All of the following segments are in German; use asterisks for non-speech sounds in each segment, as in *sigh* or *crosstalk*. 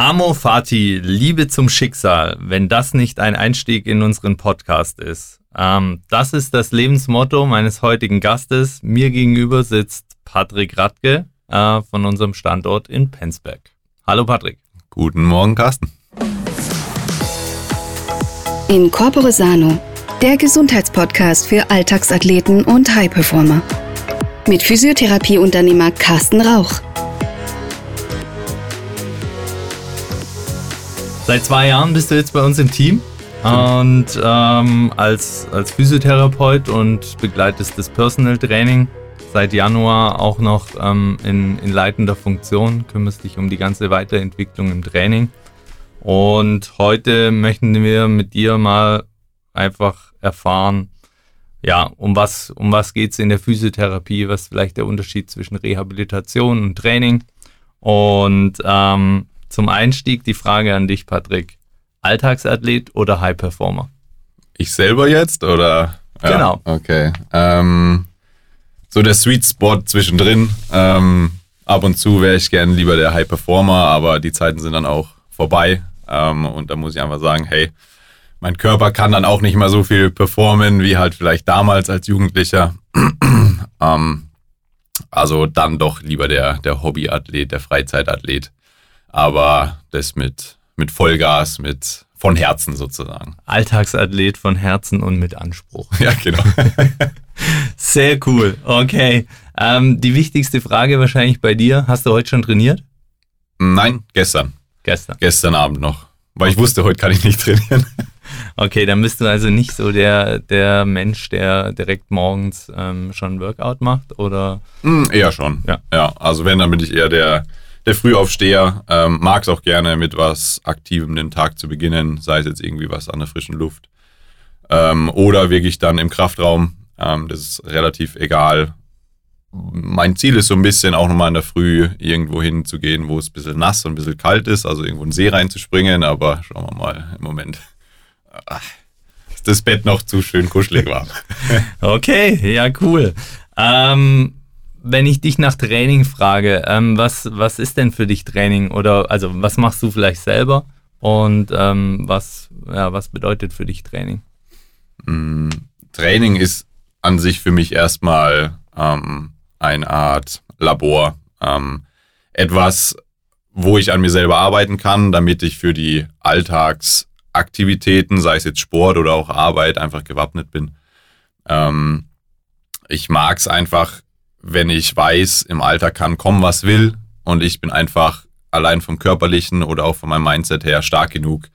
Amo Fati, Liebe zum Schicksal, wenn das nicht ein Einstieg in unseren Podcast ist. Ähm, das ist das Lebensmotto meines heutigen Gastes. Mir gegenüber sitzt Patrick Radke äh, von unserem Standort in Penzberg. Hallo Patrick. Guten Morgen, Carsten. In Corpore Sano, der Gesundheitspodcast für Alltagsathleten und High-Performer. Mit Physiotherapieunternehmer Carsten Rauch. Seit zwei Jahren bist du jetzt bei uns im Team und ähm, als, als Physiotherapeut und begleitest das Personal Training. Seit Januar auch noch ähm, in, in leitender Funktion, kümmerst dich um die ganze Weiterentwicklung im Training. Und heute möchten wir mit dir mal einfach erfahren, ja, um was, um was geht es in der Physiotherapie, was ist vielleicht der Unterschied zwischen Rehabilitation und Training. Und ähm, zum Einstieg die Frage an dich, Patrick. Alltagsathlet oder High Performer? Ich selber jetzt oder? Ja, genau. Okay. Ähm, so der Sweet Spot zwischendrin. Ähm, ab und zu wäre ich gern lieber der High Performer, aber die Zeiten sind dann auch vorbei. Ähm, und da muss ich einfach sagen, hey, mein Körper kann dann auch nicht mehr so viel performen wie halt vielleicht damals als Jugendlicher. ähm, also dann doch lieber der, der Hobbyathlet, der Freizeitathlet aber das mit, mit Vollgas, mit von Herzen sozusagen. Alltagsathlet von Herzen und mit Anspruch. Ja, genau. *laughs* Sehr cool. Okay. Ähm, die wichtigste Frage wahrscheinlich bei dir. Hast du heute schon trainiert? Nein, gestern. Gestern. Gestern Abend noch. Weil ich wusste, heute kann ich nicht trainieren. *laughs* Okay, dann bist du also nicht so der, der Mensch, der direkt morgens ähm, schon Workout macht, oder? Mm, eher schon. Ja. ja. Also wenn, dann bin ich eher der, der Frühaufsteher ähm, mag es auch gerne mit was Aktivem den Tag zu beginnen, sei es jetzt irgendwie was an der frischen Luft ähm, oder wirklich dann im Kraftraum. Ähm, das ist relativ egal. Mein Ziel ist so ein bisschen auch nochmal in der Früh irgendwo hinzugehen, wo es ein bisschen nass und ein bisschen kalt ist, also irgendwo in den See reinzuspringen, aber schauen wir mal im Moment. Ach, ist das Bett noch zu schön kuschelig warm. *laughs* okay, ja, cool. Ähm, wenn ich dich nach Training frage, ähm, was, was ist denn für dich Training? Oder also was machst du vielleicht selber? Und ähm, was, ja, was bedeutet für dich Training? Mm, Training ist an sich für mich erstmal ähm, eine Art Labor. Ähm, etwas, wo ich an mir selber arbeiten kann, damit ich für die Alltagsaktivitäten, sei es jetzt Sport oder auch Arbeit, einfach gewappnet bin. Ähm, ich mag es einfach wenn ich weiß, im Alter kann kommen, was will und ich bin einfach allein vom körperlichen oder auch von meinem Mindset her stark genug,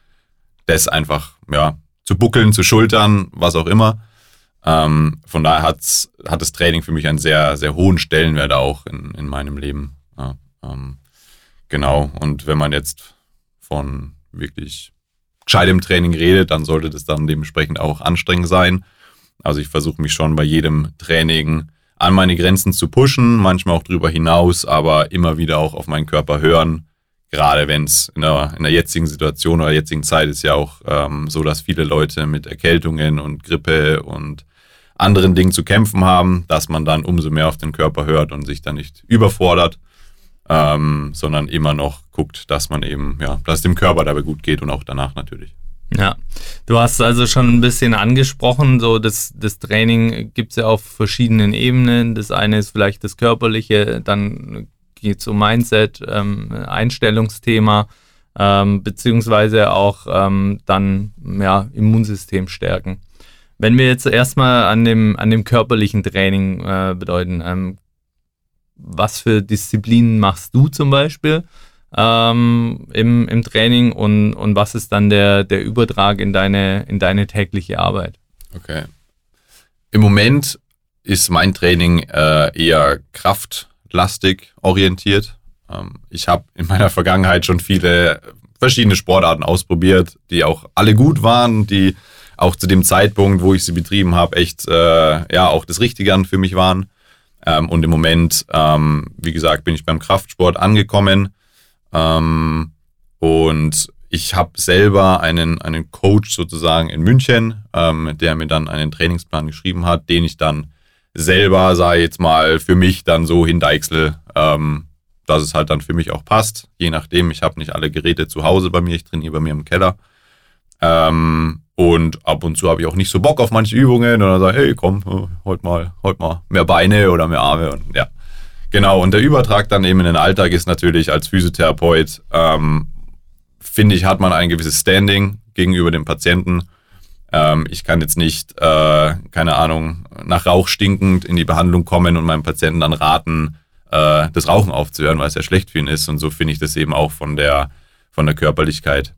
das einfach ja zu buckeln, zu schultern, was auch immer. Ähm, von daher hat's, hat das Training für mich einen sehr, sehr hohen Stellenwert auch in, in meinem Leben. Ja, ähm, genau. Und wenn man jetzt von wirklich gescheitem Training redet, dann sollte das dann dementsprechend auch anstrengend sein. Also ich versuche mich schon bei jedem Training an meine Grenzen zu pushen, manchmal auch drüber hinaus, aber immer wieder auch auf meinen Körper hören. Gerade wenn es in der, in der jetzigen Situation oder jetzigen Zeit ist ja auch ähm, so, dass viele Leute mit Erkältungen und Grippe und anderen Dingen zu kämpfen haben, dass man dann umso mehr auf den Körper hört und sich dann nicht überfordert, ähm, sondern immer noch guckt, dass man eben, ja, dass es dem Körper dabei gut geht und auch danach natürlich. Ja, du hast also schon ein bisschen angesprochen, so das, das Training gibt es ja auf verschiedenen Ebenen. Das eine ist vielleicht das Körperliche, dann geht es um Mindset, ähm, Einstellungsthema, ähm, beziehungsweise auch ähm, dann ja, Immunsystem stärken. Wenn wir jetzt erstmal an dem, an dem körperlichen Training äh, bedeuten, ähm, was für Disziplinen machst du zum Beispiel? Ähm, im, im Training und, und was ist dann der, der Übertrag in deine, in deine tägliche Arbeit? Okay. Im Moment ist mein Training äh, eher kraftlastig orientiert. Ähm, ich habe in meiner Vergangenheit schon viele verschiedene Sportarten ausprobiert, die auch alle gut waren, die auch zu dem Zeitpunkt, wo ich sie betrieben habe, echt äh, ja auch das Richtige für mich waren. Ähm, und im Moment, ähm, wie gesagt, bin ich beim Kraftsport angekommen. Ähm, und ich habe selber einen, einen Coach sozusagen in München, ähm, der mir dann einen Trainingsplan geschrieben hat, den ich dann selber, sei jetzt mal, für mich dann so hindeichsel, ähm, dass es halt dann für mich auch passt. Je nachdem, ich habe nicht alle Geräte zu Hause bei mir, ich trainiere bei mir im Keller. Ähm, und ab und zu habe ich auch nicht so Bock auf manche Übungen und dann sage hey, komm, heute mal, heute mal mehr Beine oder mehr Arme und ja. Genau, und der Übertrag dann eben in den Alltag ist natürlich als Physiotherapeut, ähm, finde ich, hat man ein gewisses Standing gegenüber dem Patienten. Ähm, ich kann jetzt nicht, äh, keine Ahnung, nach Rauch stinkend in die Behandlung kommen und meinem Patienten dann raten, äh, das Rauchen aufzuhören, weil es ja schlecht für ihn ist. Und so finde ich das eben auch von der, von der Körperlichkeit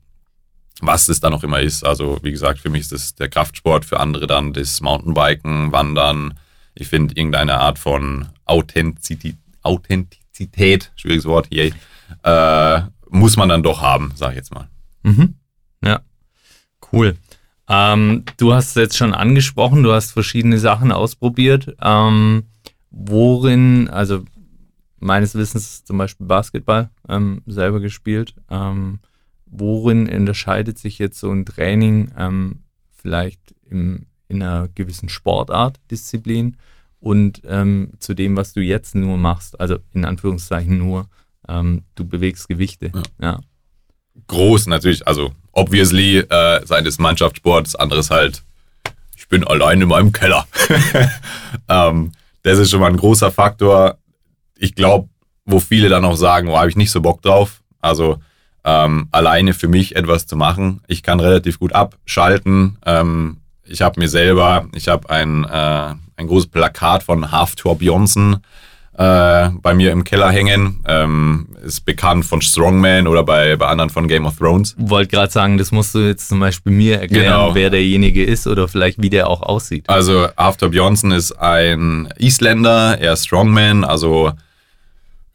was es dann auch immer ist. Also wie gesagt, für mich ist es der Kraftsport, für andere dann das Mountainbiken, Wandern. Ich finde irgendeine Art von Authentizität, Authentizität schwieriges Wort, yay, äh, muss man dann doch haben, sag ich jetzt mal. Mhm. Ja, cool. Ähm, du hast es jetzt schon angesprochen, du hast verschiedene Sachen ausprobiert. Ähm, worin, also meines Wissens zum Beispiel Basketball ähm, selber gespielt. Ähm, worin unterscheidet sich jetzt so ein Training ähm, vielleicht im, in einer gewissen Sportart, Disziplin und ähm, zu dem, was du jetzt nur machst, also in Anführungszeichen nur, ähm, du bewegst Gewichte. Ja. ja. Groß natürlich, also obviously, äh, sei es Mannschaftssport, das andere ist halt, ich bin allein in meinem Keller. *laughs* ähm, das ist schon mal ein großer Faktor. Ich glaube, wo viele dann auch sagen, oh, habe ich nicht so Bock drauf. Also ähm, alleine für mich etwas zu machen. Ich kann relativ gut abschalten. Ähm, ich habe mir selber, ich habe ein, äh, ein großes Plakat von Half Torbjörnsen äh, bei mir im Keller hängen. Ähm, ist bekannt von Strongman oder bei, bei anderen von Game of Thrones. Wollte gerade sagen, das musst du jetzt zum Beispiel mir erklären, genau. wer derjenige ist oder vielleicht wie der auch aussieht. Also After Bjornsson ist ein Isländer, er ist Strongman, also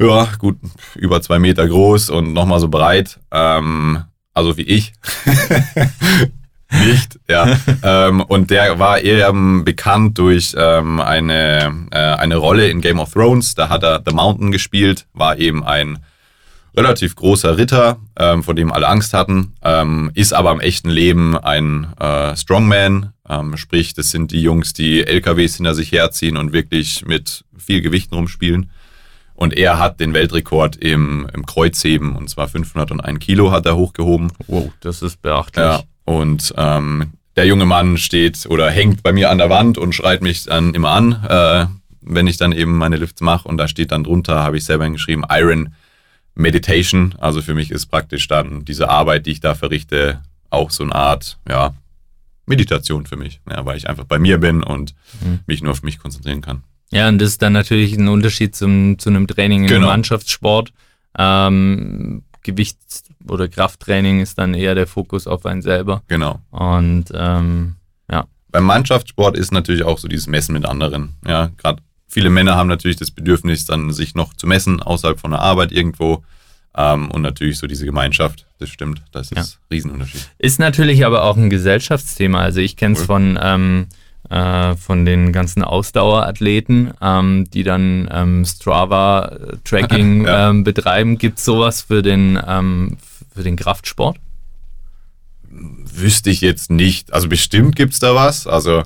ja, gut, über zwei Meter groß und nochmal so breit. Ähm, also wie ich. *laughs* Nicht, ja. *laughs* ähm, und der war eher bekannt durch ähm, eine, äh, eine Rolle in Game of Thrones. Da hat er The Mountain gespielt, war eben ein relativ großer Ritter, ähm, vor dem alle Angst hatten, ähm, ist aber im echten Leben ein äh, Strongman. Ähm, sprich, das sind die Jungs, die LKWs hinter sich herziehen und wirklich mit viel Gewichten rumspielen. Und er hat den Weltrekord im, im Kreuzheben, und zwar 501 Kilo hat er hochgehoben. Wow, das ist beachtlich. Ja, und ähm, der junge Mann steht oder hängt bei mir an der Wand und schreit mich dann immer an, äh, wenn ich dann eben meine Lifts mache. Und da steht dann drunter, habe ich selber hingeschrieben, Iron Meditation. Also für mich ist praktisch dann diese Arbeit, die ich da verrichte, auch so eine Art, ja, Meditation für mich, ja, weil ich einfach bei mir bin und mhm. mich nur auf mich konzentrieren kann. Ja, und das ist dann natürlich ein Unterschied zum, zu einem Training genau. im Mannschaftssport. Ähm, Gewichts- oder Krafttraining ist dann eher der Fokus auf einen selber. Genau. Und ähm, ja. Beim Mannschaftssport ist natürlich auch so dieses Messen mit anderen. Ja, gerade viele Männer haben natürlich das Bedürfnis, dann sich noch zu messen außerhalb von der Arbeit irgendwo. Ähm, und natürlich so diese Gemeinschaft, das stimmt, das ist ja. Riesenunterschied. Ist natürlich aber auch ein Gesellschaftsthema. Also ich kenne es von ähm, äh, von den ganzen Ausdauerathleten, ähm, die dann ähm, Strava-Tracking *laughs* ja. ähm, betreiben. Gibt es sowas für den, ähm, für den Kraftsport? Wüsste ich jetzt nicht. Also bestimmt gibt es da was. Also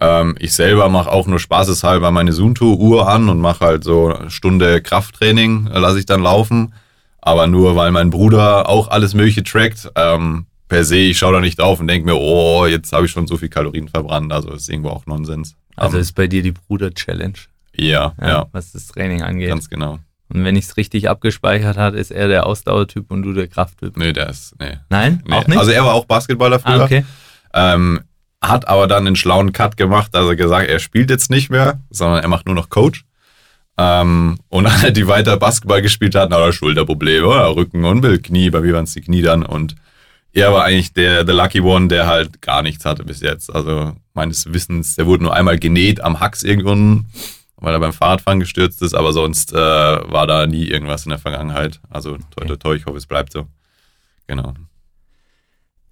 ähm, ich selber mache auch nur spaßeshalber meine Sunto-Uhr an und mache halt so eine Stunde Krafttraining, lasse ich dann laufen. Aber nur weil mein Bruder auch alles Mögliche trackt, ähm, per se, ich schaue da nicht drauf und denke mir, oh, jetzt habe ich schon so viel Kalorien verbrannt. Also ist irgendwo auch Nonsens. Also um, ist bei dir die Bruder-Challenge. Ja, ja, ja. Was das Training angeht. Ganz genau. Und wenn ich es richtig abgespeichert hat, ist er der Ausdauertyp und du der Krafttyp. Nee, der ist, nee. Nein? Nee. Auch nicht? Also er war auch Basketballer früher. Ah, okay. Ähm, hat aber dann den schlauen Cut gemacht, also gesagt, er spielt jetzt nicht mehr, sondern er macht nur noch Coach. Ähm, und *laughs* alle, die weiter Basketball gespielt hatten, hat er Schulterprobleme, oder Rücken und Knie, bei mir waren es die Knie dann und er war eigentlich der, der Lucky One, der halt gar nichts hatte bis jetzt. Also meines Wissens, der wurde nur einmal genäht am Hax irgendwann, weil er beim Fahrradfahren gestürzt ist, aber sonst äh, war da nie irgendwas in der Vergangenheit. Also toi, toi, toi, ich hoffe, es bleibt so. Genau.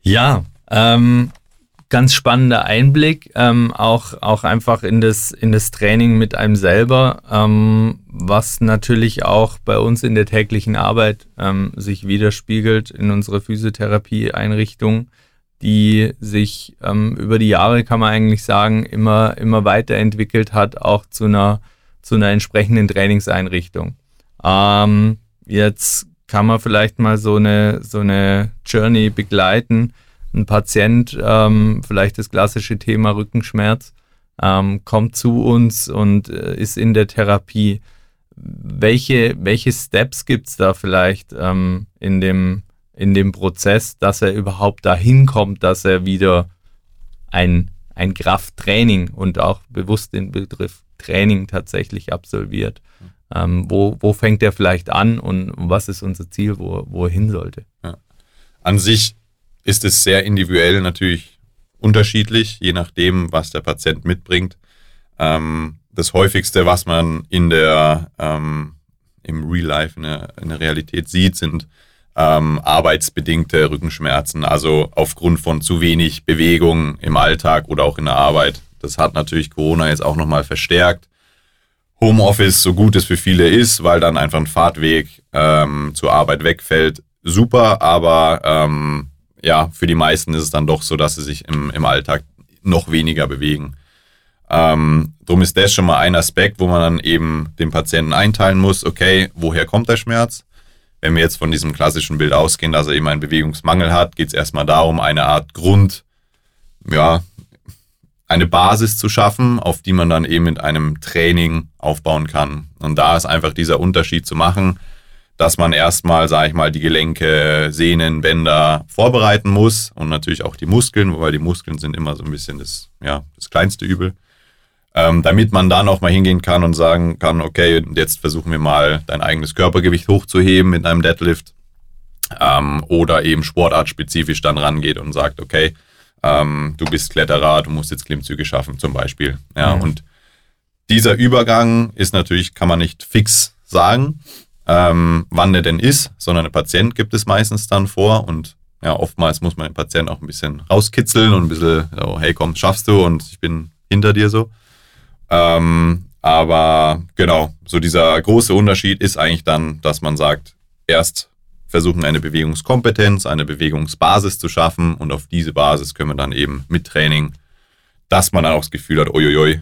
Ja, ähm, ganz spannender Einblick, ähm, auch, auch einfach in das, in das Training mit einem selber, ähm, was natürlich auch bei uns in der täglichen Arbeit ähm, sich widerspiegelt in unserer Physiotherapie-Einrichtung, die sich ähm, über die Jahre, kann man eigentlich sagen, immer, immer weiterentwickelt hat, auch zu einer, zu einer entsprechenden Trainingseinrichtung. Ähm, jetzt kann man vielleicht mal so eine, so eine Journey begleiten. Ein Patient, ähm, vielleicht das klassische Thema Rückenschmerz, ähm, kommt zu uns und äh, ist in der Therapie. Welche, welche Steps gibt es da vielleicht ähm, in, dem, in dem Prozess, dass er überhaupt dahin kommt, dass er wieder ein, ein Krafttraining und auch bewusst den Begriff Training tatsächlich absolviert? Ähm, wo, wo fängt er vielleicht an und was ist unser Ziel, wo, wo er hin sollte? Ja. An sich ist es sehr individuell natürlich unterschiedlich, je nachdem, was der Patient mitbringt. Ähm, das häufigste, was man in der, ähm, im Real Life, in der, in der Realität sieht, sind ähm, arbeitsbedingte Rückenschmerzen, also aufgrund von zu wenig Bewegung im Alltag oder auch in der Arbeit. Das hat natürlich Corona jetzt auch nochmal verstärkt. Homeoffice, so gut es für viele ist, weil dann einfach ein Fahrtweg ähm, zur Arbeit wegfällt, super, aber ähm, ja, für die meisten ist es dann doch so, dass sie sich im, im Alltag noch weniger bewegen. Ähm, drum ist das schon mal ein Aspekt, wo man dann eben den Patienten einteilen muss, okay, woher kommt der Schmerz? Wenn wir jetzt von diesem klassischen Bild ausgehen, dass er eben einen Bewegungsmangel hat, geht es erstmal darum, eine Art Grund, ja, eine Basis zu schaffen, auf die man dann eben mit einem Training aufbauen kann. Und da ist einfach dieser Unterschied zu machen, dass man erstmal, sage ich mal, die Gelenke, Sehnen, Bänder vorbereiten muss und natürlich auch die Muskeln, wobei die Muskeln sind immer so ein bisschen das, ja, das kleinste Übel. Ähm, damit man dann auch mal hingehen kann und sagen kann, okay, jetzt versuchen wir mal dein eigenes Körpergewicht hochzuheben mit einem Deadlift. Ähm, oder eben sportartspezifisch dann rangeht und sagt, okay, ähm, du bist Kletterer, du musst jetzt Klimmzüge schaffen zum Beispiel. Ja, mhm. und dieser Übergang ist natürlich, kann man nicht fix sagen, ähm, wann der denn ist, sondern der Patient gibt es meistens dann vor und ja, oftmals muss man den Patienten auch ein bisschen rauskitzeln und ein bisschen, so, hey komm, schaffst du und ich bin hinter dir so. Ähm, aber genau, so dieser große Unterschied ist eigentlich dann, dass man sagt, erst versuchen eine Bewegungskompetenz, eine Bewegungsbasis zu schaffen und auf diese Basis können wir dann eben mit Training, dass man dann auch das Gefühl hat, uiuiui,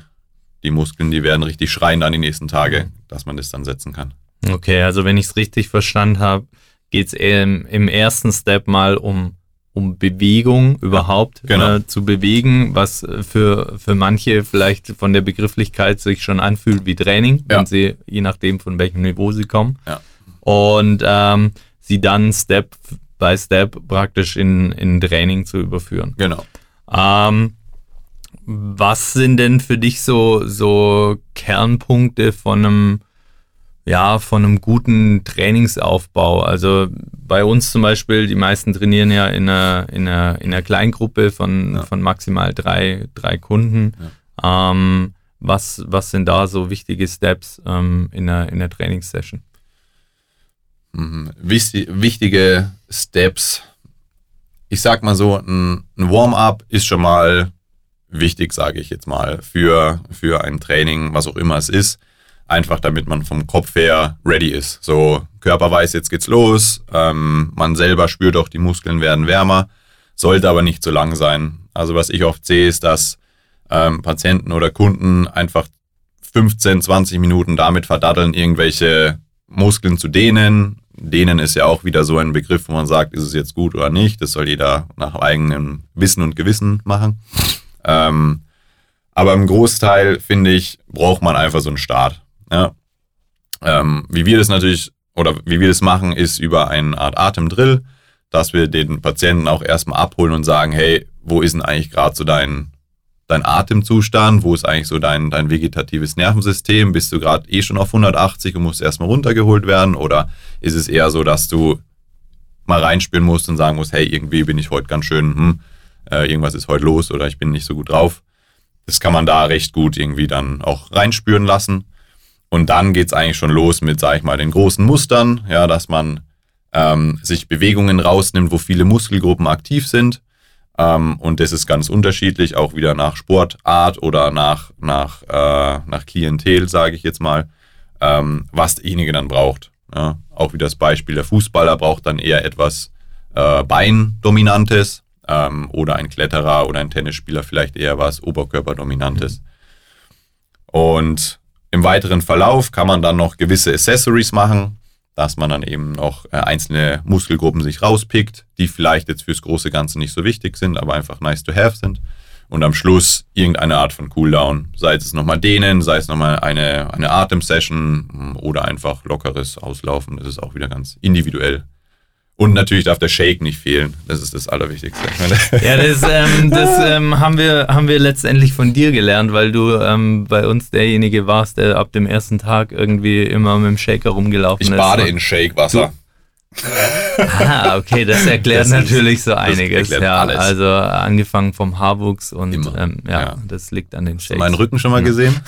die Muskeln, die werden richtig schreien dann die nächsten Tage, dass man das dann setzen kann. Okay, also wenn ich es richtig verstanden habe, geht es im, im ersten Step mal um, um Bewegung überhaupt genau. äh, zu bewegen, was für, für manche vielleicht von der Begrifflichkeit sich schon anfühlt wie Training, ja. wenn sie, je nachdem von welchem Niveau sie kommen. Ja. Und ähm, sie dann Step by Step praktisch in, in Training zu überführen. Genau. Ähm, was sind denn für dich so, so Kernpunkte von einem, ja, von einem guten Trainingsaufbau? Also bei uns zum Beispiel, die meisten trainieren ja in einer, in einer, in einer Kleingruppe von, ja. von maximal drei, drei Kunden. Ja. Ähm, was, was sind da so wichtige Steps ähm, in, einer, in einer Trainingssession? Mhm. wichtige Steps. Ich sag mal so, ein, ein Warm-up ist schon mal wichtig, sage ich jetzt mal, für, für ein Training, was auch immer es ist. Einfach damit man vom Kopf her ready ist. So, Körper weiß, jetzt geht's los. Ähm, man selber spürt auch, die Muskeln werden wärmer. Sollte aber nicht zu lang sein. Also, was ich oft sehe, ist, dass ähm, Patienten oder Kunden einfach 15, 20 Minuten damit verdatteln, irgendwelche Muskeln zu dehnen, Dehnen ist ja auch wieder so ein Begriff, wo man sagt, ist es jetzt gut oder nicht. Das soll jeder nach eigenem Wissen und Gewissen machen. Ähm, aber im Großteil, finde ich, braucht man einfach so einen Start. Ja? Ähm, wie wir das natürlich, oder wie wir das machen, ist über eine Art Atemdrill, dass wir den Patienten auch erstmal abholen und sagen, hey, wo ist denn eigentlich gerade so dein dein Atemzustand, wo ist eigentlich so dein, dein vegetatives Nervensystem? Bist du gerade eh schon auf 180 und musst erstmal runtergeholt werden? Oder ist es eher so, dass du mal reinspielen musst und sagen musst, hey, irgendwie bin ich heute ganz schön, hm, äh, irgendwas ist heute los oder ich bin nicht so gut drauf. Das kann man da recht gut irgendwie dann auch reinspüren lassen. Und dann geht's eigentlich schon los mit, sag ich mal, den großen Mustern, ja, dass man ähm, sich Bewegungen rausnimmt, wo viele Muskelgruppen aktiv sind ähm, und das ist ganz unterschiedlich, auch wieder nach Sportart oder nach, nach, äh, nach Klientel, sage ich jetzt mal, ähm, was derjenige dann braucht. Ja, auch wie das Beispiel der Fußballer braucht dann eher etwas äh, Beindominantes ähm, oder ein Kletterer oder ein Tennisspieler vielleicht eher was Oberkörperdominantes. Mhm. Und Im weiteren Verlauf kann man dann noch gewisse Accessories machen, dass man dann eben noch äh, einzelne Muskelgruppen sich rauspickt, die vielleicht jetzt fürs große Ganze nicht so wichtig sind, aber einfach nice to have sind. Und am Schluss irgendeine Art von Cooldown, sei es nochmal dehnen, sei es nochmal eine, eine Atemsession oder einfach lockeres Auslaufen. Das ist auch wieder ganz individuell. Und natürlich darf der Shake nicht fehlen. Das ist das Allerwichtigste. *laughs* Ja, das, ähm, das ähm, haben, wir, haben wir letztendlich von dir gelernt, weil du ähm, bei uns derjenige warst, der ab dem ersten Tag irgendwie immer mit dem Shaker rumgelaufen ich ist. Ich bade in Shake-Wasser. ah, okay, das erklärt das natürlich ist, so einiges. Ja, alles. also angefangen vom Haarwuchs und ähm, ja, ja, das liegt an den Shakes. Hast du meinen Rücken schon mal gesehen? *laughs*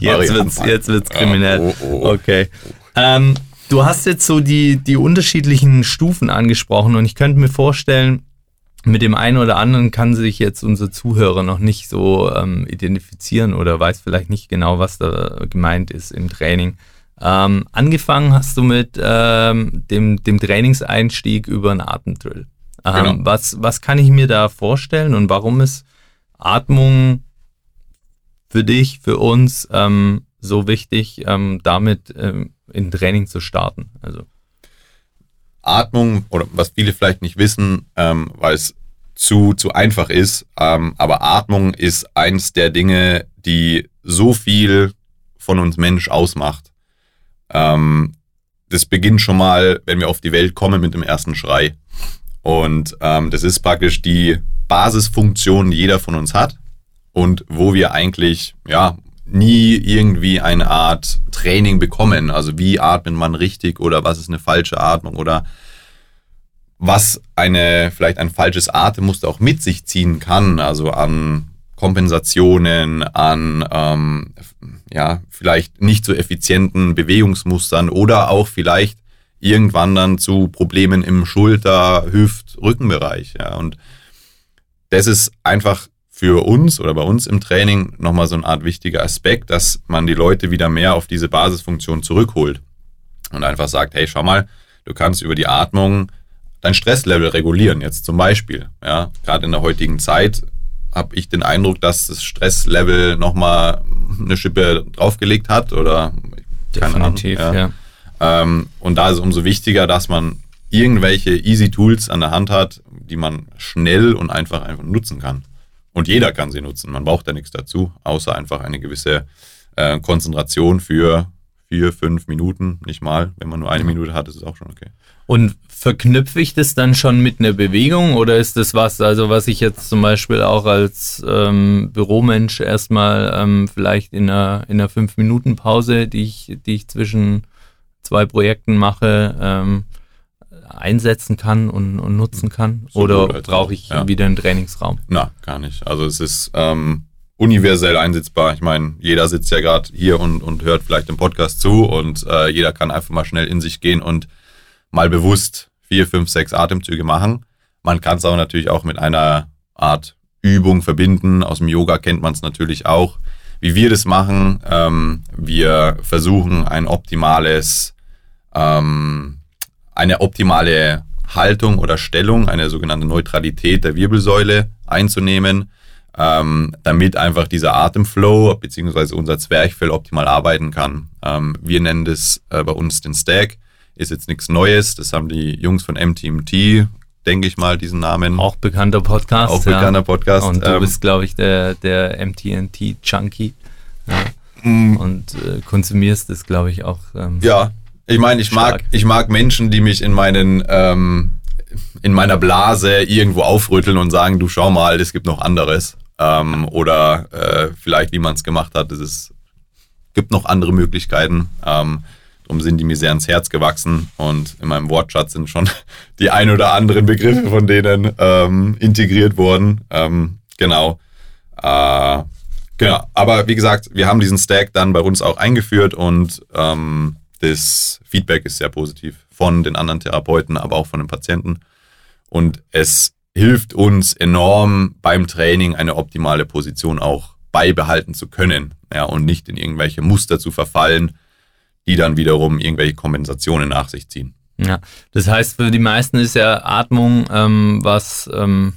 jetzt, wird's, jetzt wird's kriminell. Oh, oh, oh. Okay. Ähm, Du hast jetzt so die, die unterschiedlichen Stufen angesprochen und ich könnte mir vorstellen, mit dem einen oder anderen kann sich jetzt unser Zuhörer noch nicht so ähm, identifizieren oder weiß vielleicht nicht genau, was da gemeint ist im Training. Ähm, angefangen hast du mit ähm, dem, dem Trainingseinstieg über einen Atemdrill. Ähm, genau. was, was kann ich mir da vorstellen und warum ist Atmung für dich, für uns ähm, so wichtig, ähm, damit ähm, in Training zu starten. Also Atmung oder was viele vielleicht nicht wissen, ähm, weil es zu, zu einfach ist, ähm, aber Atmung ist eins der Dinge, die so viel von uns Mensch ausmacht. Ähm, das beginnt schon mal, wenn wir auf die Welt kommen mit dem ersten Schrei. Und ähm, das ist praktisch die Basisfunktion, die jeder von uns hat und wo wir eigentlich ja nie irgendwie eine Art Training bekommen. Also wie atmet man richtig oder was ist eine falsche Atmung oder was eine vielleicht ein falsches Atemmuster auch mit sich ziehen kann. Also an Kompensationen, an ähm, ja vielleicht nicht so effizienten Bewegungsmustern oder auch vielleicht irgendwann dann zu Problemen im Schulter, Hüft, Rückenbereich. Ja und das ist einfach für uns oder bei uns im Training nochmal so eine Art wichtiger Aspekt, dass man die Leute wieder mehr auf diese Basisfunktion zurückholt und einfach sagt, hey, schau mal, du kannst über die Atmung dein Stresslevel regulieren, jetzt zum Beispiel. Ja, gerade in der heutigen Zeit habe ich den Eindruck, dass das Stresslevel nochmal eine Schippe draufgelegt hat oder Definitiv, Ahnung, ja. ja. Ähm, und da ist es umso wichtiger, dass man irgendwelche easy Tools an der Hand hat, die man schnell und einfach einfach nutzen kann. Und jeder kann sie nutzen. Man braucht da nichts dazu, außer einfach eine gewisse äh, Konzentration für vier, fünf Minuten, nicht mal. Wenn man nur eine Minute hat, ist es auch schon okay. Und verknüpfe ich das dann schon mit einer Bewegung oder ist das was, also was ich jetzt zum Beispiel auch als ähm, Büromensch erstmal ähm, vielleicht in einer, in einer Fünf-Minuten-Pause, die ich, die ich zwischen zwei Projekten mache, ähm, einsetzen kann und, und nutzen kann? So Oder brauche ich ja. wieder einen Trainingsraum? Na, gar nicht. Also es ist ähm, universell einsetzbar. Ich meine, jeder sitzt ja gerade hier und, und hört vielleicht den Podcast zu und äh, jeder kann einfach mal schnell in sich gehen und mal bewusst vier, fünf, sechs Atemzüge machen. Man kann es aber natürlich auch mit einer Art Übung verbinden. Aus dem Yoga kennt man es natürlich auch. Wie wir das machen, ähm, wir versuchen ein optimales ähm, eine optimale Haltung oder Stellung, eine sogenannte Neutralität der Wirbelsäule einzunehmen, ähm, damit einfach dieser Atemflow bzw. unser Zwerchfell optimal arbeiten kann. Ähm, wir nennen das äh, bei uns den Stack. Ist jetzt nichts Neues. Das haben die Jungs von MTMT, denke ich mal, diesen Namen. Auch bekannter Podcast. Auch bekannter Podcast. Und du ähm, bist, glaube ich, der, der MTNT-Junkie. Ja. Mm. Und äh, konsumierst es, glaube ich, auch. Ähm, ja, ich meine, ich mag, ich mag Menschen, die mich in meinen, ähm, in meiner Blase irgendwo aufrütteln und sagen, du schau mal, es gibt noch anderes. Ähm, oder äh, vielleicht, wie man es gemacht hat, es gibt noch andere Möglichkeiten. Ähm, darum sind die mir sehr ans Herz gewachsen und in meinem Wortschatz sind schon *laughs* die ein oder anderen Begriffe von denen ähm, integriert worden. Ähm, genau. Äh, genau. Aber wie gesagt, wir haben diesen Stack dann bei uns auch eingeführt und ähm, das Feedback ist sehr positiv von den anderen Therapeuten, aber auch von den Patienten. Und es hilft uns enorm beim Training eine optimale Position auch beibehalten zu können ja, und nicht in irgendwelche Muster zu verfallen, die dann wiederum irgendwelche Kompensationen nach sich ziehen. Ja, das heißt, für die meisten ist ja Atmung ähm, was, ähm,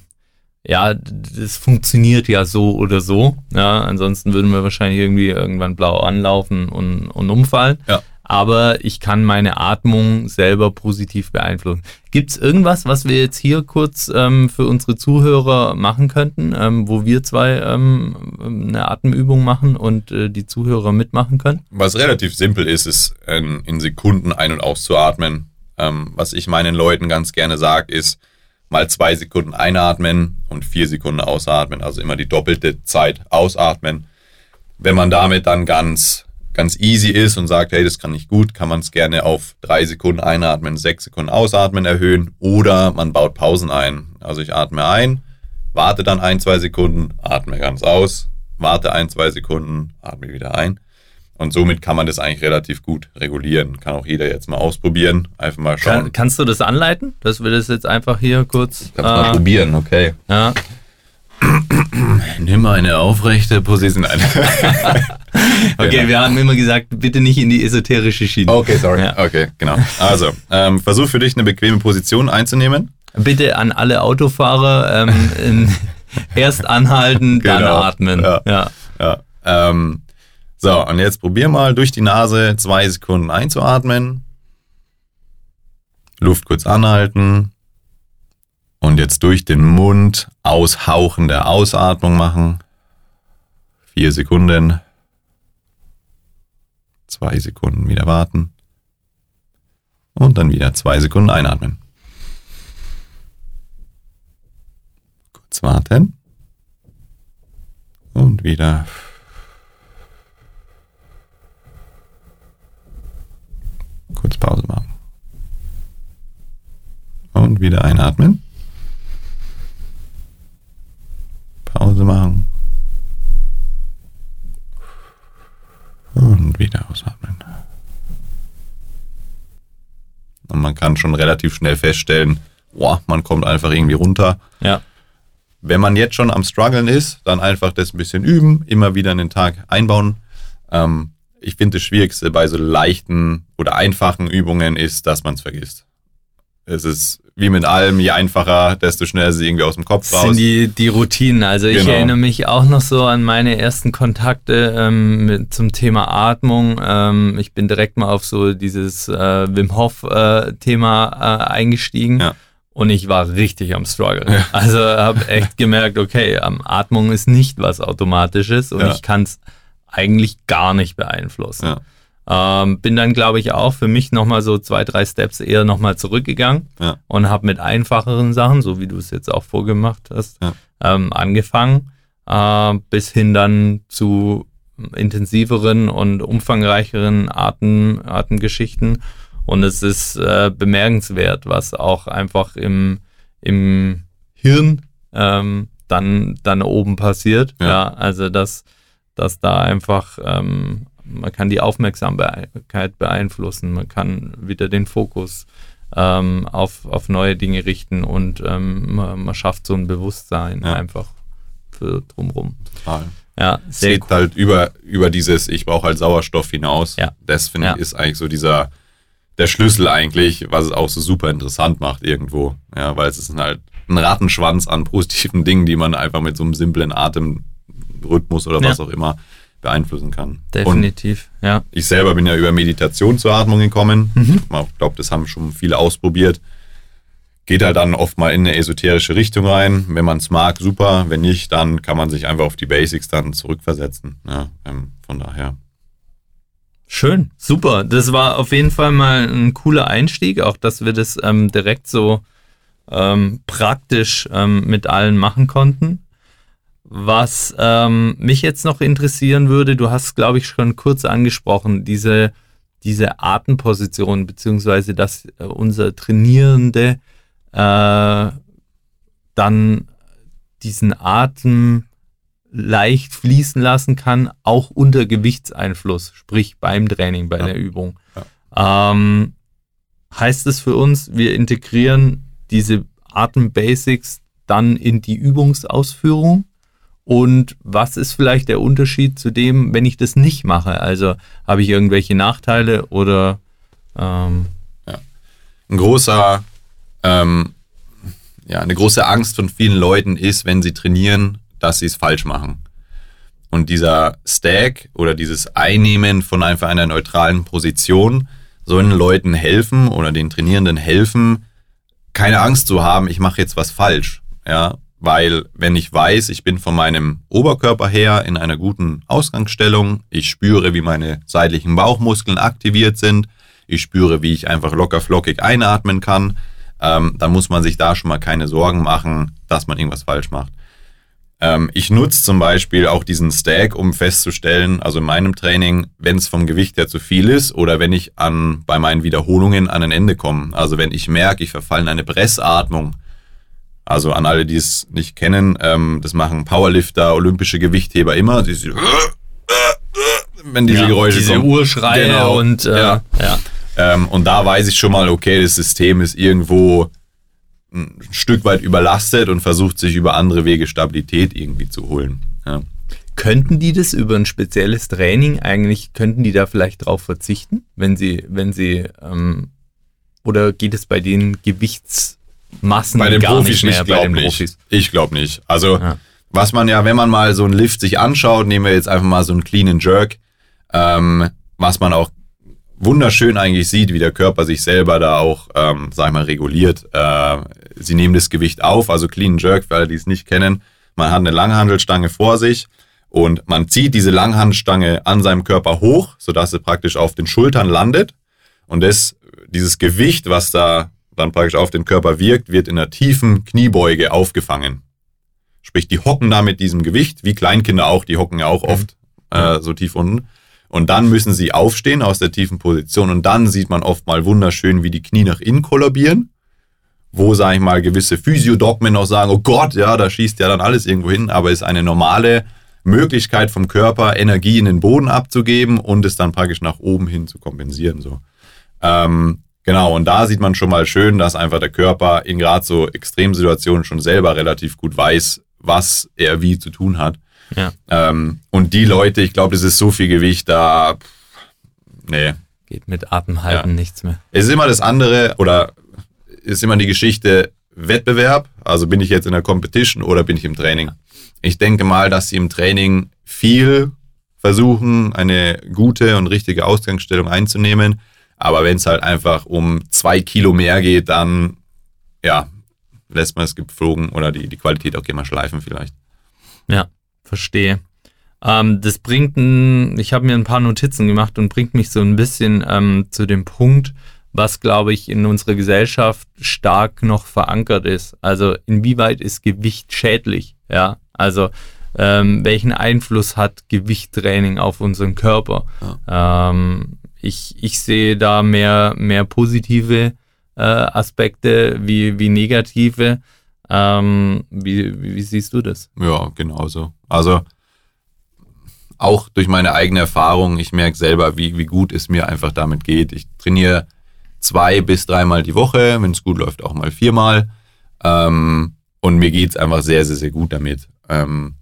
ja, das funktioniert ja so oder so. Ja, ansonsten würden wir wahrscheinlich irgendwie irgendwann blau anlaufen und, und umfallen. Ja. Aber ich kann meine Atmung selber positiv beeinflussen. Gibt es irgendwas, was wir jetzt hier kurz ähm, für unsere Zuhörer machen könnten, ähm, wo wir zwei ähm, eine Atemübung machen und äh, die Zuhörer mitmachen können? Was relativ simpel ist, ist in, in Sekunden ein- und auszuatmen. Ähm, was ich meinen Leuten ganz gerne sage, ist mal zwei Sekunden einatmen und vier Sekunden ausatmen. Also immer die doppelte Zeit ausatmen. Wenn man damit dann ganz ganz easy ist und sagt, hey, das kann ich gut, kann man es gerne auf drei Sekunden einatmen, sechs Sekunden ausatmen erhöhen oder man baut Pausen ein. Also ich atme ein, warte dann ein, zwei Sekunden, atme ganz aus, warte ein, zwei Sekunden, atme wieder ein. Und somit kann man das eigentlich relativ gut regulieren. Kann auch jeder jetzt mal ausprobieren. Einfach mal schauen. Kann, kannst du das anleiten? Dass wir das jetzt einfach hier kurz. Ich kann mal probieren, okay. Ja. Nimm eine aufrechte Position ein. *laughs* okay, genau. wir haben immer gesagt, bitte nicht in die esoterische Schiene. Okay, sorry. Ja. Okay, genau. Also, ähm, versuch für dich eine bequeme Position einzunehmen. Bitte an alle Autofahrer ähm, *laughs* erst anhalten, genau. dann atmen. Ja. ja. ja. Ähm, so, und jetzt probier mal durch die Nase zwei Sekunden einzuatmen. Luft kurz anhalten. Und jetzt durch den Mund aushauchende Ausatmung machen. Vier Sekunden. Zwei Sekunden wieder warten. Und dann wieder zwei Sekunden einatmen. Kurz warten. Und wieder. Kurz Pause machen. Und wieder einatmen. Pause machen. Und wieder ausatmen. Und man kann schon relativ schnell feststellen, boah, man kommt einfach irgendwie runter. Ja. Wenn man jetzt schon am struggeln ist, dann einfach das ein bisschen üben, immer wieder in den Tag einbauen. Ähm, ich finde, das Schwierigste bei so leichten oder einfachen Übungen ist, dass man es vergisst. Es ist wie mit allem, je einfacher, desto schneller es irgendwie aus dem Kopf das raus. sind die, die Routinen. Also ich genau. erinnere mich auch noch so an meine ersten Kontakte ähm, mit, zum Thema Atmung. Ähm, ich bin direkt mal auf so dieses äh, Wim Hof-Thema äh, äh, eingestiegen. Ja. Und ich war richtig am Struggle. Ja. Also habe echt *laughs* gemerkt, okay, ähm, Atmung ist nicht was Automatisches und ja. ich kann es eigentlich gar nicht beeinflussen. Ähm, bin dann, glaube ich, auch für mich nochmal so zwei, drei Steps eher nochmal zurückgegangen ja. und habe mit einfacheren Sachen, so wie du es jetzt auch vorgemacht hast, ja. ähm, angefangen, äh, bis hin dann zu intensiveren und umfangreicheren Atem, Atemgeschichten. Und es ist äh, bemerkenswert, was auch einfach im, im Hirn ähm, dann, dann oben passiert. Ja, ja also dass, dass da einfach ähm, man kann die Aufmerksamkeit beeinflussen, man kann wieder den Fokus ähm, auf, auf neue Dinge richten und ähm, man, man, schafft so ein Bewusstsein ja. einfach für drumherum. Total. Ja, es geht cool. halt über, über dieses, ich brauche halt Sauerstoff hinaus. Ja. Das finde ja. ich ist eigentlich so dieser, der Schlüssel eigentlich, was es auch so super interessant macht irgendwo. Ja, weil es ist halt ein Rattenschwanz an positiven *laughs* Dingen, die man einfach mit so einem simplen Atemrhythmus oder was auch immer beeinflussen kann. Definitiv, und ja. Ich selber bin ja über Meditation zur Atmung gekommen. Mhm. Ich glaube, das haben schon viele ausprobiert. Geht halt dann oft mal in eine esoterische Richtung rein. Wenn man es mag, super. Wenn nicht, dann kann man sich einfach auf die Basics dann zurückversetzen. Ja, ähm, von daher. Schön, super. Das war auf jeden Fall mal ein cooler Einstieg, auch dass wir das ähm, direkt so ähm, praktisch ähm, mit allen machen konnten. Was ähm, mich jetzt noch interessieren würde, du hast, glaube ich, schon kurz angesprochen, diese, diese Atemposition, beziehungsweise dass äh, unser Trainierende äh, dann diesen Atem leicht fließen lassen kann, auch unter Gewichtseinfluss, sprich beim Training, bei ja. der Übung. Ja. Ähm, heißt es für uns, wir integrieren diese Atembasics dann in die Übungsausführung? Und was ist vielleicht der Unterschied zu dem, wenn ich das nicht mache? Also habe ich irgendwelche Nachteile oder ähm ja. ein großer, ähm, ja, eine große Angst von vielen Leuten ist, wenn sie trainieren, dass sie es falsch machen. Und dieser Stack oder dieses Einnehmen von einfach einer neutralen Position sollen Leuten helfen oder den Trainierenden helfen, keine Angst zu haben, ich mache jetzt was falsch. Ja, weil wenn ich weiß, ich bin von meinem Oberkörper her in einer guten Ausgangsstellung, ich spüre, wie meine seitlichen Bauchmuskeln aktiviert sind, ich spüre, wie ich einfach locker flockig einatmen kann, ähm, dann muss man sich da schon mal keine Sorgen machen, dass man irgendwas falsch macht. Ähm, ich nutze zum Beispiel auch diesen Stack, um festzustellen, also in meinem Training, wenn es vom Gewicht her zu viel ist oder wenn ich an, bei meinen Wiederholungen an ein Ende komme. Also wenn ich merke, ich verfalle in eine Pressatmung. Also an alle, die es nicht kennen, ähm, das machen Powerlifter, olympische Gewichtheber immer. Diese, wenn diese ja, Geräusche diese kommen. Urschreie Genau. und äh, Ja. ja. Ähm, und da weiß ich schon mal, okay, das System ist irgendwo ein Stück weit überlastet und versucht sich über andere Wege Stabilität irgendwie zu holen. Ja. Könnten die das über ein spezielles Training eigentlich, könnten die da vielleicht drauf verzichten, wenn sie, wenn sie, ähm, oder geht es bei den Gewichtsmassen Bei den gar Profis, nicht mehr ich glaube nicht. Profis? Ich glaube nicht. Also, Ja. was man ja, wenn man mal so einen Lift sich anschaut, nehmen wir jetzt einfach mal so einen Clean and Jerk, ähm, was man auch wunderschön eigentlich sieht, wie der Körper sich selber da auch, ähm, sag ich mal, reguliert. Äh, sie nehmen das Gewicht auf, also Clean Jerk, für alle, die es nicht kennen. Man hat eine Langhandelstange vor sich und man zieht diese Langhandelstange an seinem Körper hoch, sodass sie praktisch auf den Schultern landet. Und das, dieses Gewicht, was da dann praktisch auf den Körper wirkt, wird in einer tiefen Kniebeuge aufgefangen. Sprich, die hocken da mit diesem Gewicht, wie Kleinkinder auch, die hocken ja auch oft äh, so tief unten. Und dann müssen sie aufstehen aus der tiefen Position und dann sieht man oft mal wunderschön, wie die Knie nach innen kollabieren, wo, sage ich mal, gewisse Physiodogmen noch sagen, oh Gott, ja, da schießt ja dann alles irgendwo hin, aber ist eine normale Möglichkeit vom Körper, Energie in den Boden abzugeben und es dann praktisch nach oben hin zu kompensieren. So. Ähm, genau, und da sieht man schon mal schön, dass einfach der Körper in gerade so Extremsituationen schon selber relativ gut weiß, was er wie zu tun hat. Ja. Ähm, und die Leute, ich glaube, das ist so viel Gewicht, da, pff, nee. Geht mit Atemhalten Ja. nichts mehr. Es ist immer das andere, oder ist immer die Geschichte Wettbewerb, also bin ich jetzt in der Competition oder bin ich im Training. Ich denke mal, dass sie im Training viel versuchen, eine gute und richtige Ausgangsstellung einzunehmen. Aber wenn es halt einfach um zwei Kilo mehr geht, dann ja, lässt man es geflogen oder die, die Qualität auch mal schleifen vielleicht. Ja, verstehe. Ähm, das bringt, ein, ich habe mir ein paar Notizen gemacht und bringt mich so ein bisschen ähm, zu dem Punkt, was, glaube ich, in unserer Gesellschaft stark noch verankert ist. Also inwieweit ist Gewicht schädlich? Ja, also ähm, welchen Einfluss hat Gewichttraining auf unseren Körper? Ähm, ich, ich sehe da mehr, mehr positive äh, Aspekte wie, wie negative. Ähm, wie, wie, siehst du das? Ja, genauso. Also auch durch meine eigene Erfahrung, ich merke selber, wie, wie gut es mir einfach damit geht. Ich trainiere zwei bis dreimal die Woche, wenn es gut läuft, auch mal viermal. Ähm, und mir geht's einfach sehr, sehr, sehr gut damit. Ähm,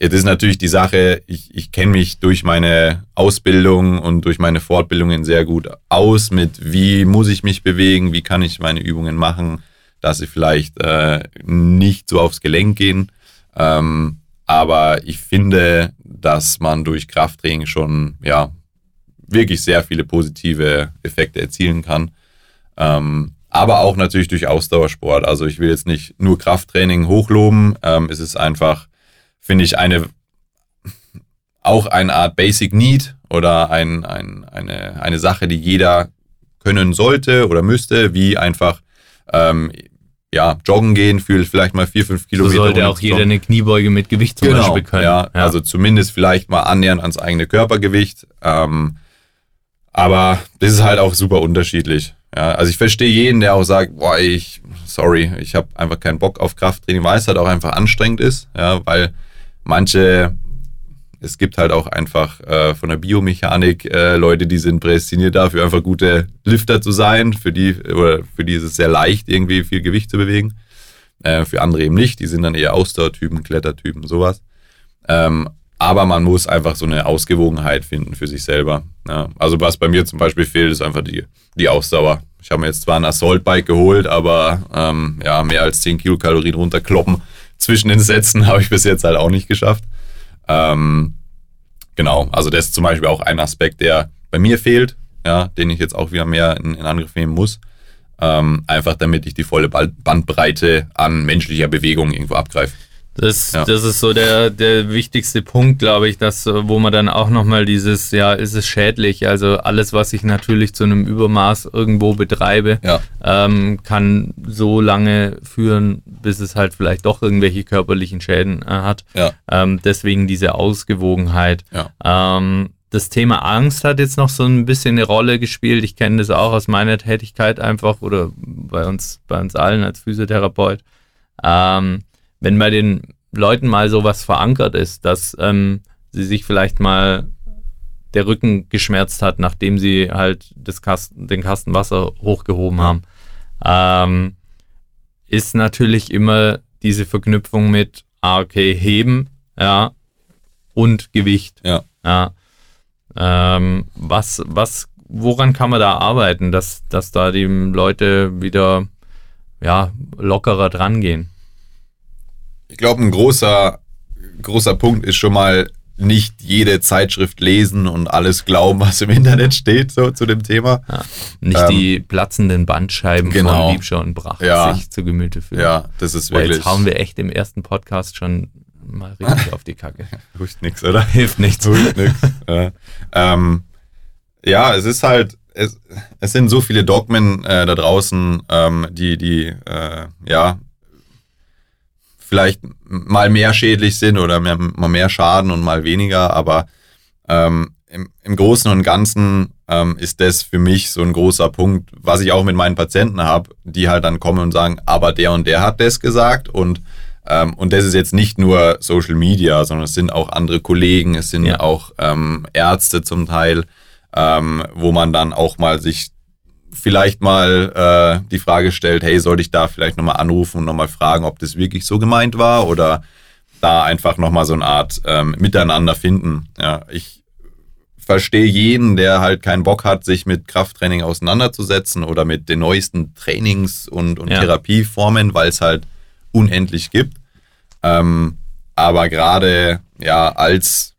jetzt ist natürlich die Sache, ich, ich kenne mich durch meine Ausbildung und durch meine Fortbildungen sehr gut aus mit, wie muss ich mich bewegen, wie kann ich meine Übungen machen, dass sie vielleicht äh, nicht so aufs Gelenk gehen. Ähm, aber ich finde, dass man durch Krafttraining schon ja wirklich sehr viele positive Effekte erzielen kann. Ähm, aber auch natürlich durch Ausdauersport. Also ich will jetzt nicht nur Krafttraining hochloben. Ähm, es ist einfach, finde ich, eine auch eine Art Basic Need oder ein, ein, eine, eine Sache, die jeder können sollte oder müsste, wie einfach ähm, ja, joggen gehen für vielleicht mal vier, fünf So Kilometer. sollte ohne auch jeder eine Kniebeuge mit Gewicht zum Genau, Beispiel können. ja, also zumindest vielleicht mal annähernd ans eigene Körpergewicht. Ähm, aber das ist halt auch super unterschiedlich. Ja, also ich verstehe jeden, der auch sagt, boah, ich, sorry, ich habe einfach keinen Bock auf Krafttraining, weil es halt auch einfach anstrengend ist, ja, weil manche, es gibt halt auch einfach äh, von der Biomechanik äh, Leute, die sind prädestiniert dafür, einfach gute Lifter zu sein. Für die, oder für die ist es sehr leicht, irgendwie viel Gewicht zu bewegen. Äh, für andere eben nicht. Die sind dann eher Ausdauertypen, Klettertypen, sowas. Ähm, aber man muss einfach so eine Ausgewogenheit finden für sich selber. Ja, also was bei mir zum Beispiel fehlt, ist einfach die, die Ausdauer. Ich habe mir jetzt zwar ein Assault-Bike geholt, aber ähm, ja, mehr als 10 Kilokalorien runterkloppen zwischen den Sätzen *laughs* habe ich bis jetzt halt auch nicht geschafft. Ähm, genau, also das ist zum Beispiel auch ein Aspekt, der bei mir fehlt, ja, den ich jetzt auch wieder mehr in, in Angriff nehmen muss. Ähm, einfach damit ich die volle Bandbreite an menschlicher Bewegung irgendwo abgreife. Das, ja. das ist so der, der wichtigste Punkt, glaube ich, dass, wo man dann auch nochmal dieses, ja, ist es schädlich? Also alles, was ich natürlich zu einem Übermaß irgendwo betreibe, ja. ähm, kann so lange führen, bis es halt vielleicht doch irgendwelche körperlichen Schäden äh, hat. Ja. Ähm, deswegen diese Ausgewogenheit. Ähm, das Thema Angst hat jetzt noch so ein bisschen eine Rolle gespielt. Ich kenne das auch aus meiner Tätigkeit einfach oder bei uns, bei uns allen als Physiotherapeut. Ähm, wenn bei den Leuten mal sowas verankert ist, dass ähm, sie sich vielleicht mal der Rücken geschmerzt hat, nachdem sie halt das Kasten, den Kasten Wasser hochgehoben haben, ähm, ist natürlich immer diese Verknüpfung mit, ah, okay, heben, ja, und Gewicht. Ja. ja. Ähm, was, was, woran kann man da arbeiten, dass, dass da die Leute wieder, ja, lockerer drangehen? Ich glaube, ein großer, großer Punkt ist schon mal nicht jede Zeitschrift lesen und alles glauben, was im Internet steht, so zu dem Thema. Ja, nicht ähm, die platzenden Bandscheiben genau. von Liebscher und Brach ja, sich zu Gemüte führen. Ja, das ist wirklich. Jetzt hauen wir echt im ersten Podcast schon mal richtig auf die Kacke. *laughs* Hilft nichts, oder? Hilft nichts. *laughs* Hilft nichts. Ja. Ähm, ja, es ist halt, es, es sind so viele Dogmen äh, da draußen, ähm, die, die, äh, ja, vielleicht mal mehr schädlich sind oder mehr, mal mehr schaden und mal weniger, aber ähm, im, im Großen und Ganzen ähm, ist das für mich so ein großer Punkt, was ich auch mit meinen Patienten habe, die halt dann kommen und sagen, aber der und der hat das gesagt und ähm, und das ist jetzt nicht nur Social Media, sondern es sind auch andere Kollegen, es sind ja. auch ähm, Ärzte zum Teil, ähm, wo man dann auch mal sich vielleicht mal äh, die Frage stellt, hey, sollte ich da vielleicht nochmal anrufen und nochmal fragen, ob das wirklich so gemeint war oder da einfach nochmal so eine Art ähm, Miteinander finden. Ja, ich verstehe jeden, der halt keinen Bock hat, sich mit Krafttraining auseinanderzusetzen oder mit den neuesten Trainings- und, und ja. Therapieformen, weil es halt unendlich gibt. Ähm, aber gerade ja als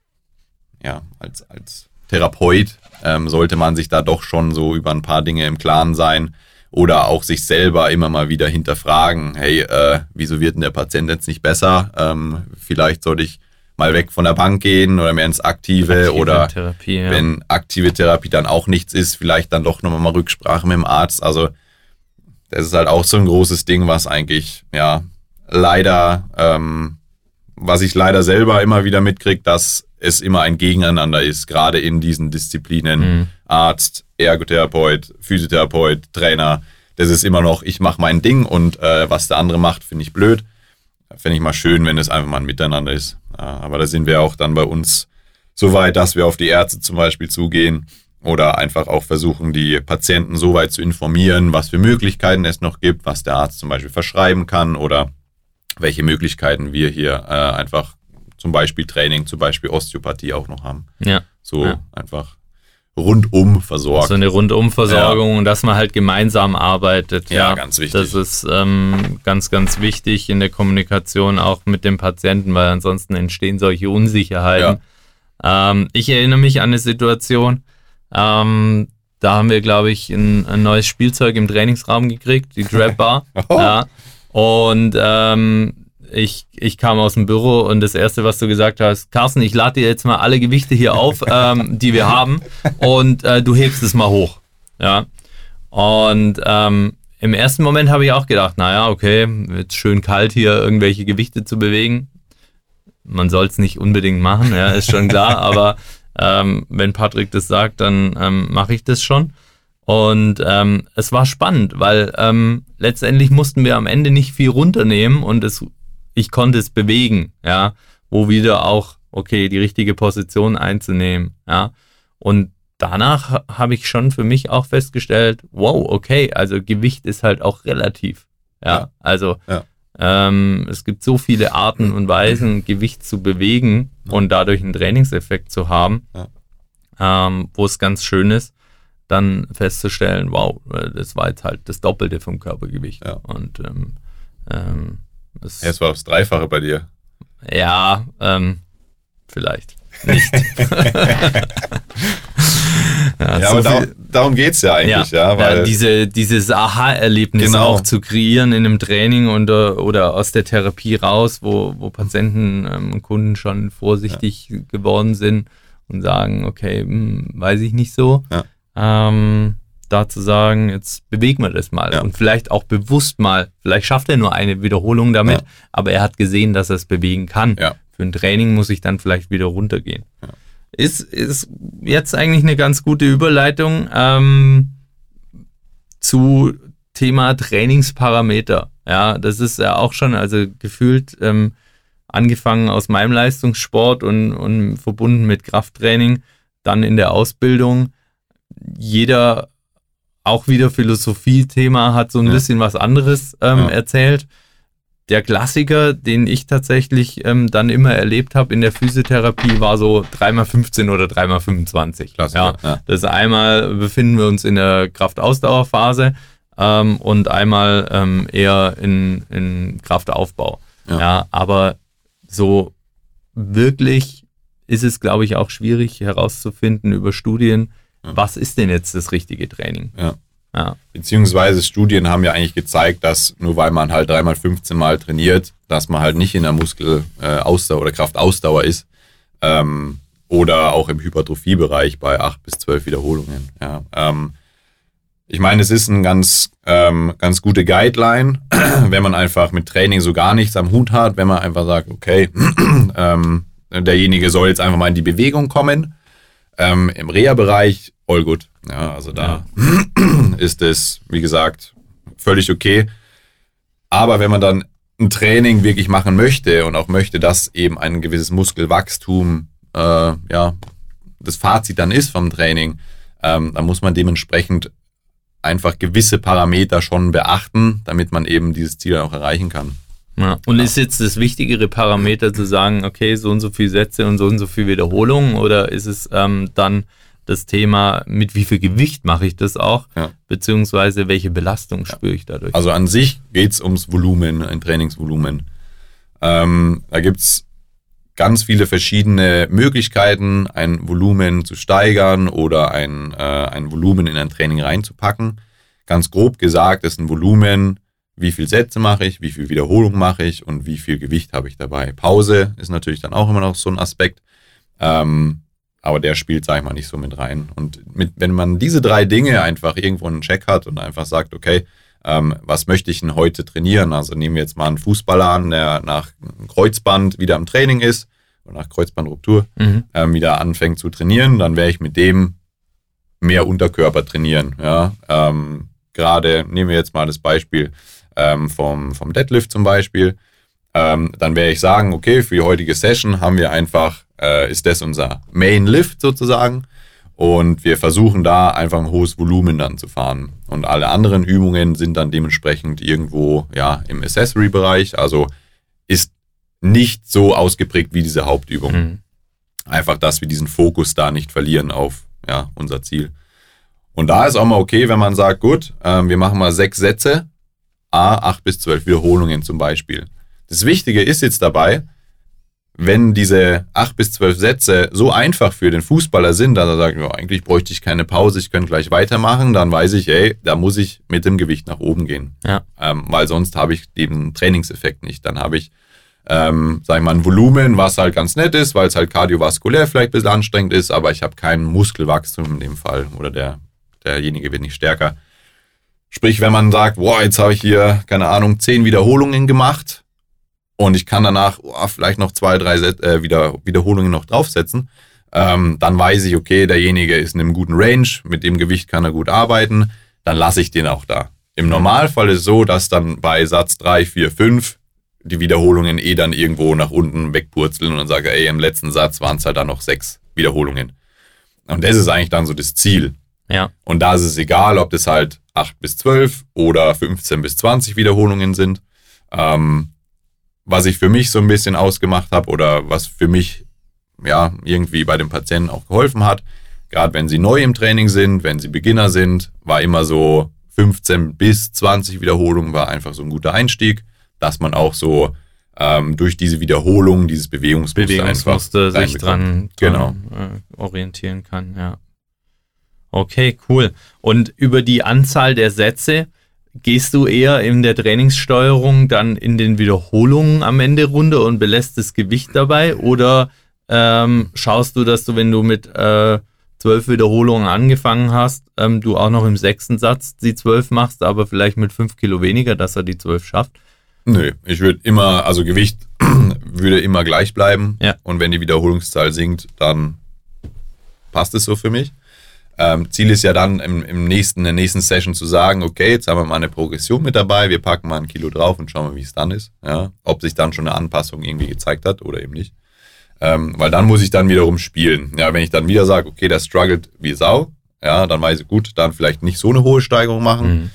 ja als als Therapeut ähm, sollte man sich da doch schon so über ein paar Dinge im Klaren sein oder auch sich selber immer mal wieder hinterfragen, hey, äh, wieso wird denn der Patient jetzt nicht besser? Ähm, vielleicht sollte ich mal weg von der Bank gehen oder mehr ins Aktive, aktive oder Therapie, ja. wenn aktive Therapie dann auch nichts ist, vielleicht dann doch nochmal mal Rücksprache mit dem Arzt. Also das ist halt auch so ein großes Ding, was eigentlich, ja, leider, ähm, was ich leider selber immer wieder mitkriege, dass es immer ein Gegeneinander ist, gerade in diesen Disziplinen. Mhm. Arzt, Ergotherapeut, Physiotherapeut, Trainer. Das ist immer noch, ich mache mein Ding und äh, was der andere macht, finde ich blöd. Finde ich mal schön, wenn es einfach mal ein Miteinander ist. Ja, aber da sind wir auch dann bei uns so weit, dass wir auf die Ärzte zum Beispiel zugehen oder einfach auch versuchen, die Patienten so weit zu informieren, was für Möglichkeiten es noch gibt, was der Arzt zum Beispiel verschreiben kann oder welche Möglichkeiten wir hier äh, einfach zum Beispiel Training, zum Beispiel Osteopathie auch noch haben. Ja. So ja. einfach rundum versorgt. So eine Rundumversorgung ja. und dass man halt gemeinsam arbeitet. Ja, ja ganz wichtig. Das ist ähm, ganz, ganz wichtig in der Kommunikation auch mit dem Patienten, weil ansonsten entstehen solche Unsicherheiten. Ja. Ähm, ich erinnere mich an eine Situation, ähm, da haben wir, glaube ich, ein, ein, neues Spielzeug im Trainingsraum gekriegt, die Drap Bar. *laughs* oh. ja. Und ähm, ich, ich kam aus dem Büro und das Erste, was du gesagt hast, Carsten, ich lade dir jetzt mal alle Gewichte hier auf, *laughs* ähm, die wir haben und äh, du hebst es mal hoch. Ja. Und ähm, im ersten Moment habe ich auch gedacht, naja, okay, jetzt schön kalt hier irgendwelche Gewichte zu bewegen. Man soll es nicht unbedingt machen, ja, ist schon klar, *laughs* aber ähm, wenn Patrick das sagt, dann ähm, mache ich das schon. Und ähm, es war spannend, weil ähm, letztendlich mussten wir am Ende nicht viel runternehmen und es ich konnte es bewegen, ja, wo wieder auch, okay, die richtige Position einzunehmen, ja. Und danach habe ich schon für mich auch festgestellt, wow, okay, also Gewicht ist halt auch relativ, ja. ja. Also ja. Ähm, es gibt so viele Arten und Weisen, Gewicht zu bewegen und dadurch einen Trainingseffekt zu haben, Ja. ähm, wo es ganz schön ist, dann festzustellen, wow, äh, das war jetzt halt das Doppelte vom Körpergewicht. Ja. Und ähm, ähm, es, Ja, es war das Dreifache bei dir. ja, ähm, vielleicht nicht. *laughs* ja, Ja, so aber darum, darum geht's ja eigentlich, ja, ja, weil diese, dieses Aha-Erlebnis Genau. auch zu kreieren in einem Training und, äh, oder aus der Therapie raus, wo, wo Patienten ähm, und Kunden schon vorsichtig geworden sind und sagen, okay, hm, weiß ich nicht so. Ja. Ähm, da zu sagen, jetzt bewegen wir das mal Ja. und vielleicht auch bewusst mal, vielleicht schafft er nur eine Wiederholung damit, Ja. aber er hat gesehen, dass er es bewegen kann. Ja. Für ein Training muss ich dann vielleicht wieder runtergehen. Ist, ist jetzt eigentlich eine ganz gute Überleitung ähm, zu Thema Trainingsparameter. Ja, das ist ja auch schon, also gefühlt ähm, angefangen aus meinem Leistungssport und, und verbunden mit Krafttraining, dann in der Ausbildung. Jeder auch wieder Philosophie-Thema hat so ein Ja. bisschen was anderes ähm, Ja. erzählt. Der Klassiker, den ich tatsächlich ähm, dann immer erlebt habe in der Physiotherapie, war so 3x15 oder 3x25. Klassiker, Ja. ja. Das einmal befinden wir uns in der Kraftausdauerphase ähm, und einmal ähm, eher in, in Kraftaufbau. Ja. Ja. aber so wirklich ist es, glaube ich, auch schwierig herauszufinden über Studien. Was ist denn jetzt das richtige Training? Ja. Ja, Beziehungsweise Studien haben ja eigentlich gezeigt, dass nur weil man halt dreimal 15 Mal trainiert, dass man halt nicht in der Muskelausdauer oder Kraftausdauer ist. Ähm, oder auch im Hypertrophiebereich bei 8 bis 12 Wiederholungen. Ja. Ähm, ich meine, es ist ein ganz, ähm, ganz gute Guideline, *clears throat* wenn man einfach mit Training so gar nichts am Hut hat, wenn man einfach sagt, okay, *clears throat* ähm, derjenige soll jetzt einfach mal in die Bewegung kommen. Ähm, Im Reha-Bereich, all good. Ja, also da *clears throat* ist es, wie gesagt, völlig okay. Aber wenn man dann ein Training wirklich machen möchte und auch möchte, dass eben ein gewisses Muskelwachstum, äh, ja, das Fazit dann ist vom Training, ähm, dann muss man dementsprechend einfach gewisse Parameter schon beachten, damit man eben dieses Ziel auch erreichen kann. Ja. Und ist jetzt das wichtigere Parameter zu sagen, okay, so und so viele Sätze und so und so viele Wiederholungen oder ist es ähm, dann das Thema, mit wie viel Gewicht mache ich das auch, Ja. beziehungsweise welche Belastung spüre ich dadurch? Also an sich geht's ums Volumen, ein Trainingsvolumen. Ähm, da gibt's ganz viele verschiedene Möglichkeiten, ein Volumen zu steigern oder ein, äh, ein Volumen in ein Training reinzupacken. Ganz grob gesagt ist ein Volumen, wie viel Sätze mache ich, wie viel Wiederholung mache ich und wie viel Gewicht habe ich dabei. Pause ist natürlich dann auch immer noch so ein Aspekt. Ähm, aber der spielt, sag ich mal, nicht so mit rein. Und mit, wenn man diese drei Dinge einfach irgendwo einen Check hat und einfach sagt, okay, ähm, was möchte ich denn heute trainieren? Also nehmen wir jetzt mal einen Fußballer an, der nach Kreuzband wieder am Training ist oder nach Kreuzbandruptur Mhm. ähm, wieder anfängt zu trainieren, dann werde ich mit dem mehr Unterkörper trainieren. Ja? Ähm, Gerade nehmen wir jetzt mal das Beispiel ähm, vom, vom Deadlift zum Beispiel. Ähm, dann werde ich sagen, okay, für die heutige Session haben wir einfach, äh, ist das unser Main Lift sozusagen. Und wir versuchen da einfach ein hohes Volumen dann zu fahren. Und alle anderen Übungen sind dann dementsprechend irgendwo ja, im Accessory-Bereich. Also ist nicht so ausgeprägt wie diese Hauptübung. Mhm. Einfach, dass wir diesen Fokus da nicht verlieren auf ja, unser Ziel. Und da ist auch mal okay, wenn man sagt, gut, ähm, wir machen mal sechs Sätze, A, acht bis zwölf Wiederholungen zum Beispiel. Das Wichtige ist jetzt dabei, wenn diese acht bis zwölf Sätze so einfach für den Fußballer sind, dass er sagt, ja, eigentlich bräuchte ich keine Pause, ich könnte gleich weitermachen, dann weiß ich, ey, da muss ich mit dem Gewicht nach oben gehen. Ja. Ähm, weil sonst habe ich den Trainingseffekt nicht. Dann habe ich, ähm, sag ich mal, ein Volumen, was halt ganz nett ist, weil es halt kardiovaskulär vielleicht ein bisschen anstrengend ist, aber ich habe kein Muskelwachstum in dem Fall oder der, derjenige wird nicht stärker. Sprich, wenn man sagt, boah, jetzt habe ich hier, keine Ahnung, zehn Wiederholungen gemacht und ich kann danach oh, vielleicht noch zwei, drei Set, äh, wieder, Wiederholungen noch draufsetzen, ähm, dann weiß ich, okay, derjenige ist in einem guten Range, mit dem Gewicht kann er gut arbeiten, dann lasse ich den auch da. Im Normalfall ist es so, dass dann bei Satz 3, 4, 5 die Wiederholungen eh dann irgendwo nach unten wegpurzeln und dann sage, ey, im letzten Satz waren es halt dann noch sechs Wiederholungen. Und das ist eigentlich dann so das Ziel. Ja. Und da ist es egal, ob das halt 8 bis 12 oder 15 bis 20 Wiederholungen sind. Ähm, was ich für mich so ein bisschen ausgemacht habe oder was für mich ja irgendwie bei den Patienten auch geholfen hat, gerade wenn sie neu im Training sind, wenn sie Beginner sind, war immer so 15 bis 20 Wiederholungen war einfach so ein guter Einstieg, dass man auch so ähm, durch diese Wiederholung, dieses Bewegungsmuster, Bewegungsmuster sich dran, genau. dran äh, orientieren kann, ja. Okay, cool. Und über die Anzahl der Sätze gehst du eher in der Trainingssteuerung dann in den Wiederholungen am Ende runter und belässt das Gewicht dabei oder ähm, schaust du, dass du, wenn du mit äh, zwölf Wiederholungen angefangen hast, ähm, du auch noch im sechsten Satz die zwölf machst, aber vielleicht mit fünf Kilo weniger, dass er die zwölf schafft? Nö, ich würde immer, also Gewicht *clears throat* würde immer gleich bleiben. Ja. Und wenn die Wiederholungszahl sinkt, dann passt es so für mich. Ähm, Ziel ist ja dann im, im nächsten, in der nächsten Session zu sagen, okay, jetzt haben wir mal eine Progression mit dabei, wir packen mal ein Kilo drauf und schauen mal, wie es dann ist. Ja, ob sich dann schon eine Anpassung irgendwie gezeigt hat oder eben nicht. Ähm, weil dann muss ich dann wiederum spielen. Ja, wenn ich dann wieder sage, okay, der struggelt wie Sau, ja, dann weiß ich gut, dann vielleicht nicht so eine hohe Steigerung machen. Mhm.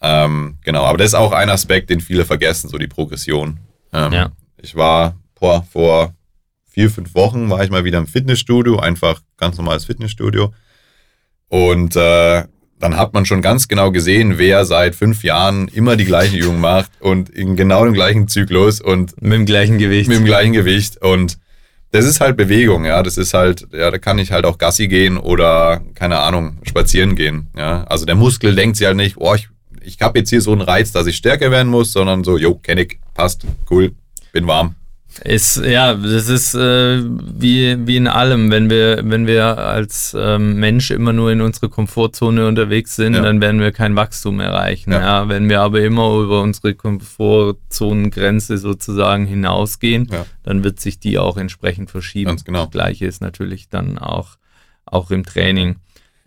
Ähm, genau, aber das ist auch ein Aspekt, den viele vergessen, so die Progression. Ähm, Ja. Ich war boah, vor vier, fünf Wochen war ich mal wieder im Fitnessstudio, einfach ganz normales Fitnessstudio. Und äh, dann hat man schon ganz genau gesehen, wer seit fünf Jahren immer die gleichen Übungen macht und in genau dem gleichen Zyklus und Mit dem gleichen Gewicht. mit dem gleichen Gewicht. Und das ist halt Bewegung, ja. Das ist halt, ja, da kann ich halt auch Gassi gehen oder, keine Ahnung, spazieren gehen. Ja. Also der Muskel denkt sich halt nicht, oh, ich, ich habe jetzt hier so einen Reiz, dass ich stärker werden muss, sondern so, jo, kenn ich, passt, cool, bin warm. Ist, ja, das ist äh, wie, wie in allem. Wenn wir, wenn wir als ähm, Mensch immer nur in unserer Komfortzone unterwegs sind, Ja. dann werden wir kein Wachstum erreichen. Ja. Ja. wenn wir aber immer über unsere Komfortzonengrenze sozusagen hinausgehen, Ja. dann wird sich die auch entsprechend verschieben. Ganz genau. Das Gleiche ist natürlich dann auch, auch im Training.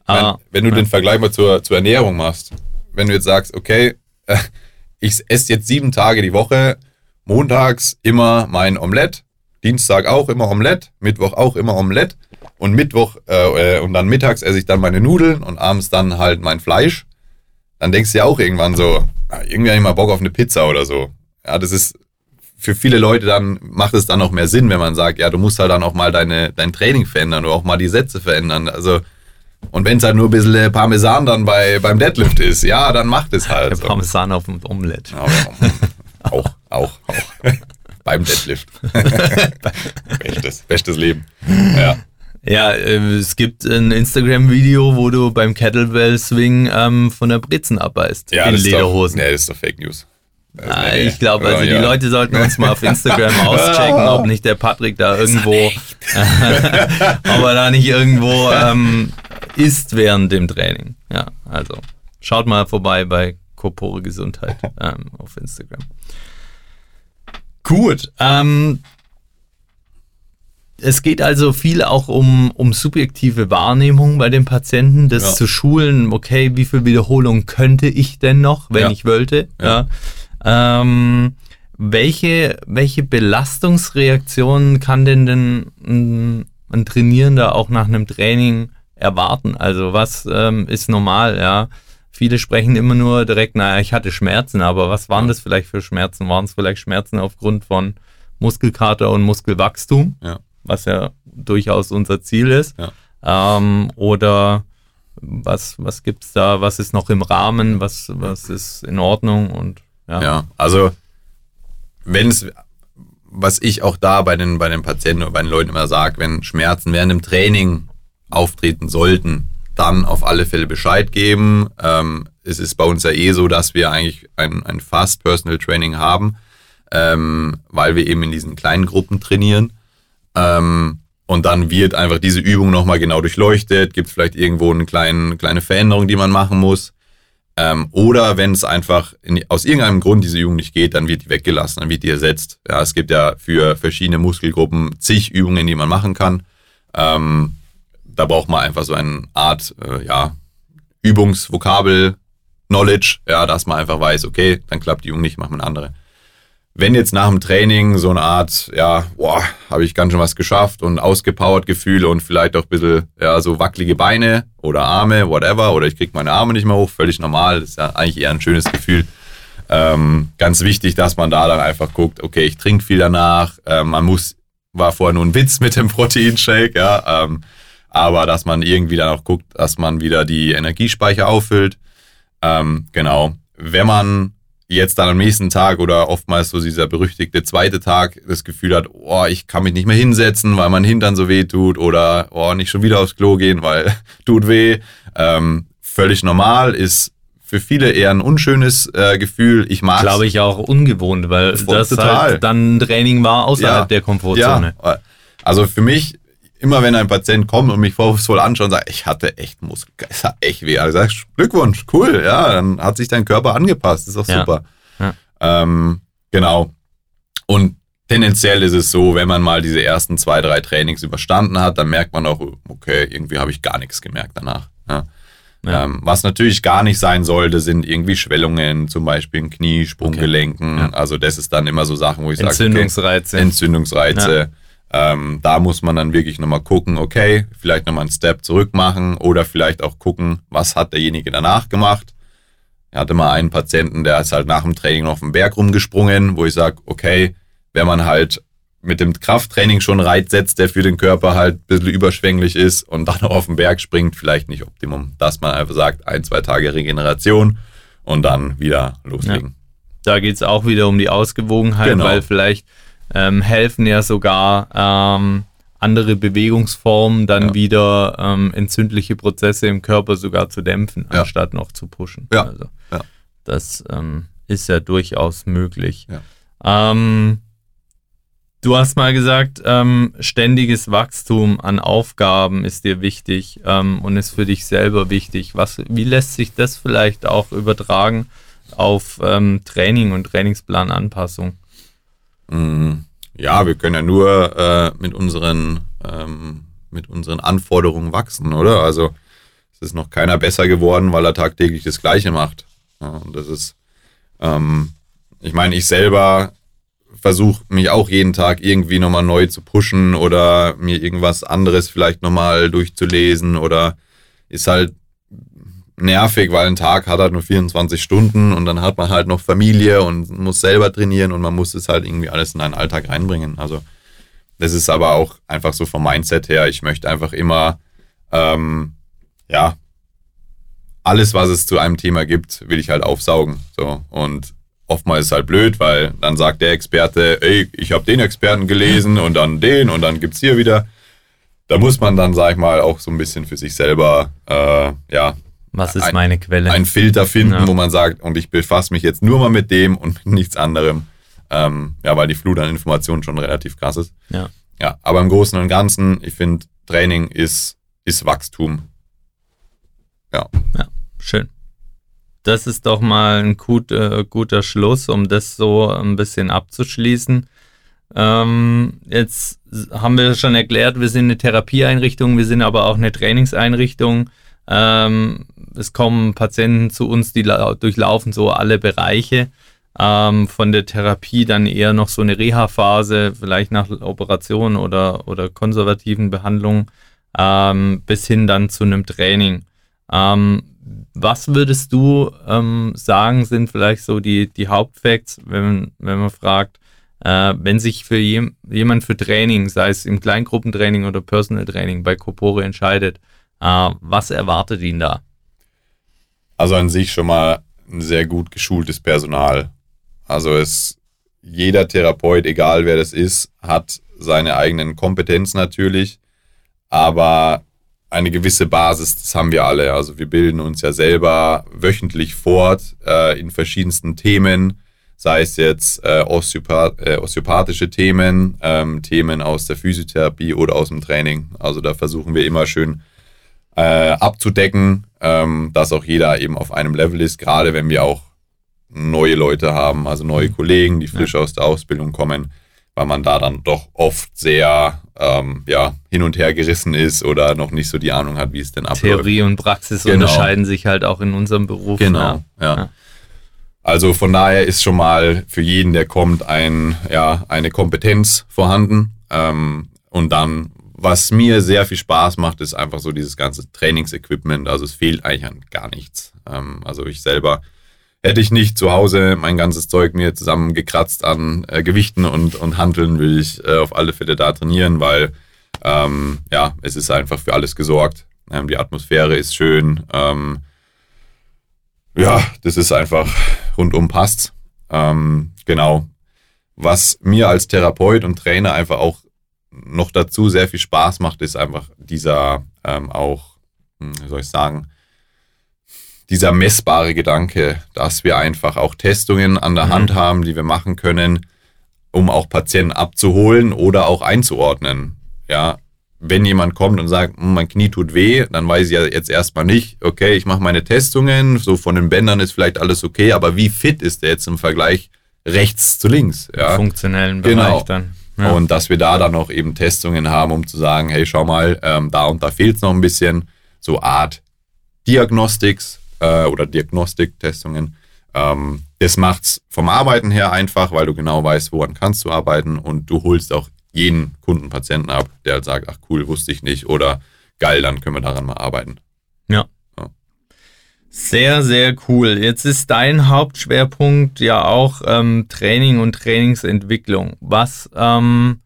Ich mein, Ah, wenn du den Vergleich mal zur, zur Ernährung machst, wenn du jetzt sagst, okay, *laughs* ich esse jetzt sieben Tage die Woche, montags immer mein Omelett, Dienstag auch immer Omelett, Mittwoch auch immer Omelett und Mittwoch äh, äh, und dann mittags esse ich dann meine Nudeln und abends dann halt mein Fleisch, dann denkst du ja auch irgendwann so, ah, irgendwie habe ich mal Bock auf eine Pizza oder so. Ja, das ist für viele Leute dann macht es dann auch mehr Sinn, wenn man sagt, ja, du musst halt dann auch mal deine, dein Training verändern oder auch mal die Sätze verändern. Also und wenn es halt nur ein bisschen äh, Parmesan dann bei, beim Deadlift ist, ja, dann macht es halt. der Parmesan auf dem Omelett. Aber, auch, auch, auch. beim Deadlift. *laughs* bestes, bestes Leben. Ja. Ja, äh, es gibt ein Instagram-Video, wo du beim Kettlebell-Swing ähm, von der Brezen abbeißt. ja in das Lederhosen. Ist doch, nee, das ist doch Fake News. Ah, nee. ich glaube, also die ja. Leute sollten uns mal auf Instagram *laughs* auschecken, ob nicht der Patrick da irgendwo, *laughs* ob er da nicht irgendwo ähm, ist während dem Training. Ja, also schaut mal vorbei bei Corpore Gesundheit *laughs* ähm, auf Instagram. Gut, ähm, es geht also viel auch um, um subjektive Wahrnehmung bei den Patienten, das Ja. zu schulen, okay, wie viel Wiederholung könnte ich denn noch, wenn Ja. ich wollte? Ja. Ja. Ähm, welche, welche Belastungsreaktionen kann denn, denn ein, ein Trainierender auch nach einem Training erwarten? Also was ähm, ist normal, ja? Viele sprechen immer nur direkt, naja, ich hatte Schmerzen, aber was waren das vielleicht für Schmerzen? Waren es vielleicht Schmerzen aufgrund von Muskelkater und Muskelwachstum? Ja. was ja durchaus unser Ziel ist. Ja. Ähm, oder was, was gibt's da, was ist noch im Rahmen, was, was ist in Ordnung und ja. Ja, also wenn es, was ich auch da bei den, bei den Patienten oder bei den Leuten immer sage, wenn Schmerzen während dem Training auftreten sollten, dann auf alle Fälle Bescheid geben. Ähm, es ist bei uns ja eh so, dass wir eigentlich ein, ein Fast Personal Training haben, ähm, weil wir eben in diesen kleinen Gruppen trainieren. Ähm, und dann wird einfach diese Übung nochmal genau durchleuchtet, gibt es vielleicht irgendwo eine kleine, kleine Veränderung, die man machen muss. Ähm, oder wenn es einfach in, aus irgendeinem Grund diese Übung nicht geht, dann wird die weggelassen, dann wird die ersetzt. Ja, es gibt ja für verschiedene Muskelgruppen zig Übungen, die man machen kann. Ähm, da braucht man einfach so eine Art, äh, ja, Übungsvokabel, Knowledge, ja, dass man einfach weiß, okay, dann klappt die Übung nicht, macht man eine andere. Wenn jetzt nach dem Training so eine Art, ja, boah, habe ich ganz schön was geschafft und ausgepowert Gefühle und vielleicht auch ein bisschen, ja, so wackelige Beine oder Arme, whatever, oder ich krieg meine Arme nicht mehr hoch, völlig normal, das ist ja eigentlich eher ein schönes Gefühl. Ähm, ganz wichtig, dass man da dann einfach guckt, okay, ich trinke viel danach, äh, man muss, war vorher nur ein Witz mit dem Proteinshake, ja, ähm, aber dass man irgendwie dann auch guckt, dass man wieder die Energiespeicher auffüllt. Ähm, genau. Wenn man jetzt dann am nächsten Tag oder oftmals so dieser berüchtigte zweite Tag das Gefühl hat, oh, ich kann mich nicht mehr hinsetzen, weil mein Hintern so weh tut oder oh, nicht schon wieder aufs Klo gehen, weil *laughs* tut weh. Ähm, völlig normal, ist für viele eher ein unschönes äh, Gefühl. Ich mag Glaube ich auch ungewohnt, weil das total. halt dann Training war außerhalb ja, der Komfortzone. Ja. Also für mich, immer wenn ein Patient kommt und mich vorwurfsvoll anschaut und sagt, ich hatte echt Muskel, es hat echt weh. Also sag Glückwunsch, cool, ja, dann hat sich dein Körper angepasst, ist doch ja. super. Ja. Ähm, genau. Und tendenziell ist es so, wenn man mal diese ersten zwei, drei Trainings überstanden hat, dann merkt man auch, okay, irgendwie habe ich gar nichts gemerkt danach. Ja. Ja. Ähm, was natürlich gar nicht sein sollte, sind irgendwie Schwellungen, zum Beispiel in Knie, Sprunggelenken. Okay. Ja. Also das ist dann immer so Sachen, wo ich sage, Entzündungsreize. Okay, Entzündungsreize. Ähm, da muss man dann wirklich nochmal gucken, okay, vielleicht nochmal einen Step zurück machen oder vielleicht auch gucken, was hat derjenige danach gemacht. Ich hatte mal einen Patienten, der ist halt nach dem Training noch auf den Berg rumgesprungen, wo ich sage, okay, wenn man halt mit dem Krafttraining schon Reiz setzt, der für den Körper halt ein bisschen überschwänglich ist und dann auf den Berg springt, vielleicht nicht Optimum. Dass man einfach sagt, ein, zwei Tage Regeneration und dann wieder loslegen. Ja. Da geht es auch wieder um die Ausgewogenheit, genau. weil vielleicht ähm, helfen ja sogar ähm, andere Bewegungsformen dann ja. wieder ähm, entzündliche Prozesse im Körper sogar zu dämpfen, ja. anstatt noch zu pushen. Ja. Also, das ähm, ist ja durchaus möglich. Ähm, Du hast mal gesagt, ähm, ständiges Wachstum an Aufgaben ist dir wichtig und ist für dich selber wichtig. Was, wie lässt sich das vielleicht auch übertragen auf Training und Trainingsplananpassung? Mhm. Ja, wir können ja nur äh, mit, unseren, ähm, mit unseren Anforderungen wachsen, oder? Also es ist noch keiner besser geworden, weil er tagtäglich das Gleiche macht. Ja, und das ist, ähm, ich meine, ich selber versuche mich auch jeden Tag irgendwie nochmal neu zu pushen oder mir irgendwas anderes vielleicht nochmal durchzulesen oder ist halt nervig, weil ein Tag hat halt nur 24 Stunden und dann hat man halt noch Familie und muss selber trainieren und man muss es halt irgendwie alles in einen Alltag reinbringen. Also das ist aber auch einfach so vom Mindset her. Ich möchte einfach immer, ähm, ja, alles, was es zu einem Thema gibt, will ich halt aufsaugen. So und oftmals ist es halt blöd, weil dann sagt der Experte, ey, ich habe den Experten gelesen und dann den und dann gibt es hier wieder. Da muss man dann, sag ich mal, auch so ein bisschen für sich selber, äh, ja. Was ist ein, meine Quelle? Ein Filter finden, ja. wo man sagt, und ich befasse mich jetzt nur mal mit dem und mit nichts anderem. Ähm, ja, weil die Flut an Informationen schon relativ krass ist. Ja. Ja, aber im Großen und Ganzen, ich finde, Training ist, ist Wachstum. Ja. Ja, schön das ist doch mal ein gut, äh, guter Schluss, um das so ein bisschen abzuschließen. Ähm, jetzt haben wir schon erklärt, wir sind eine Therapieeinrichtung, wir sind aber auch eine Trainingseinrichtung. Ähm, es kommen Patienten zu uns, die durchlaufen so alle Bereiche. Ähm, von der Therapie dann eher noch so eine Reha-Phase, vielleicht nach Operation oder, oder konservativen Behandlungen, ähm, bis hin dann zu einem Training. Ähm, was würdest du ähm, sagen, sind vielleicht so die, die Hauptfacts, wenn, wenn man fragt, äh, wenn sich für jem, jemand für Training, sei es im Kleingruppentraining oder Personal Training bei Corpore entscheidet, was erwartet ihn da? Also an sich schon mal ein sehr gut geschultes Personal. Also es, jeder Therapeut, egal wer das ist, hat seine eigenen Kompetenzen natürlich, aber eine gewisse Basis, das haben wir alle. Also wir bilden uns ja selber wöchentlich fort äh, in verschiedensten Themen, sei es jetzt äh, Osteopath äh, osteopathische Themen, ähm, Themen aus der Physiotherapie oder aus dem Training. Also da versuchen wir immer schön äh, abzudecken, ähm, dass auch jeder eben auf einem Level ist, gerade wenn wir auch neue Leute haben, also neue mhm. Kollegen, die frisch ja. aus der Ausbildung kommen, weil man da dann doch oft sehr ähm, ja, hin und her gerissen ist oder noch nicht so die Ahnung hat, wie es denn abläuft. Theorie und Praxis genau. unterscheiden sich halt auch in unserem Beruf. Genau, ja. ja. Also von daher ist schon mal für jeden, der kommt, ein, ja, eine Kompetenz vorhanden. Ähm, und dann, was mir sehr viel Spaß macht, ist einfach so dieses ganze Trainingsequipment. Also es fehlt eigentlich an gar nichts. Ähm, also ich selber hätte ich nicht zu Hause mein ganzes Zeug mir zusammengekratzt an äh, Gewichten und, und Handeln, will ich äh, auf alle Fälle da trainieren, weil ähm, ja, es ist einfach für alles gesorgt. Ähm, die Atmosphäre ist schön. Ähm, ja, das ist einfach rundum passt. Ähm, genau. Was mir als Therapeut und Trainer einfach auch noch dazu sehr viel Spaß macht, ist einfach dieser ähm, auch, hm, wie soll ich sagen, dieser messbare Gedanke, dass wir einfach auch Testungen an der mhm. Hand haben, die wir machen können, um auch Patienten abzuholen oder auch einzuordnen. Ja, wenn jemand kommt und sagt, hm, mein Knie tut weh, dann weiß ich ja jetzt erstmal nicht, okay, ich mache meine Testungen, so von den Bändern ist vielleicht alles okay, aber wie fit ist der jetzt im Vergleich rechts zu links? Ja? funktionellen Bereich genau. dann. Ja. Und dass wir da dann noch eben Testungen haben, um zu sagen, hey, schau mal, ähm, da und da fehlt es noch ein bisschen. So Art Diagnostics äh, oder Diagnostiktestungen. Ähm, das macht's vom Arbeiten her einfach, weil du genau weißt, woran kannst du arbeiten und du holst auch jeden Kunden, Patienten ab, der halt sagt, ach cool, wusste ich nicht oder geil, dann können wir daran mal arbeiten. Ja. Sehr, sehr cool. Jetzt ist dein Hauptschwerpunkt ja auch ähm, Training und Trainingsentwicklung. Was ähm,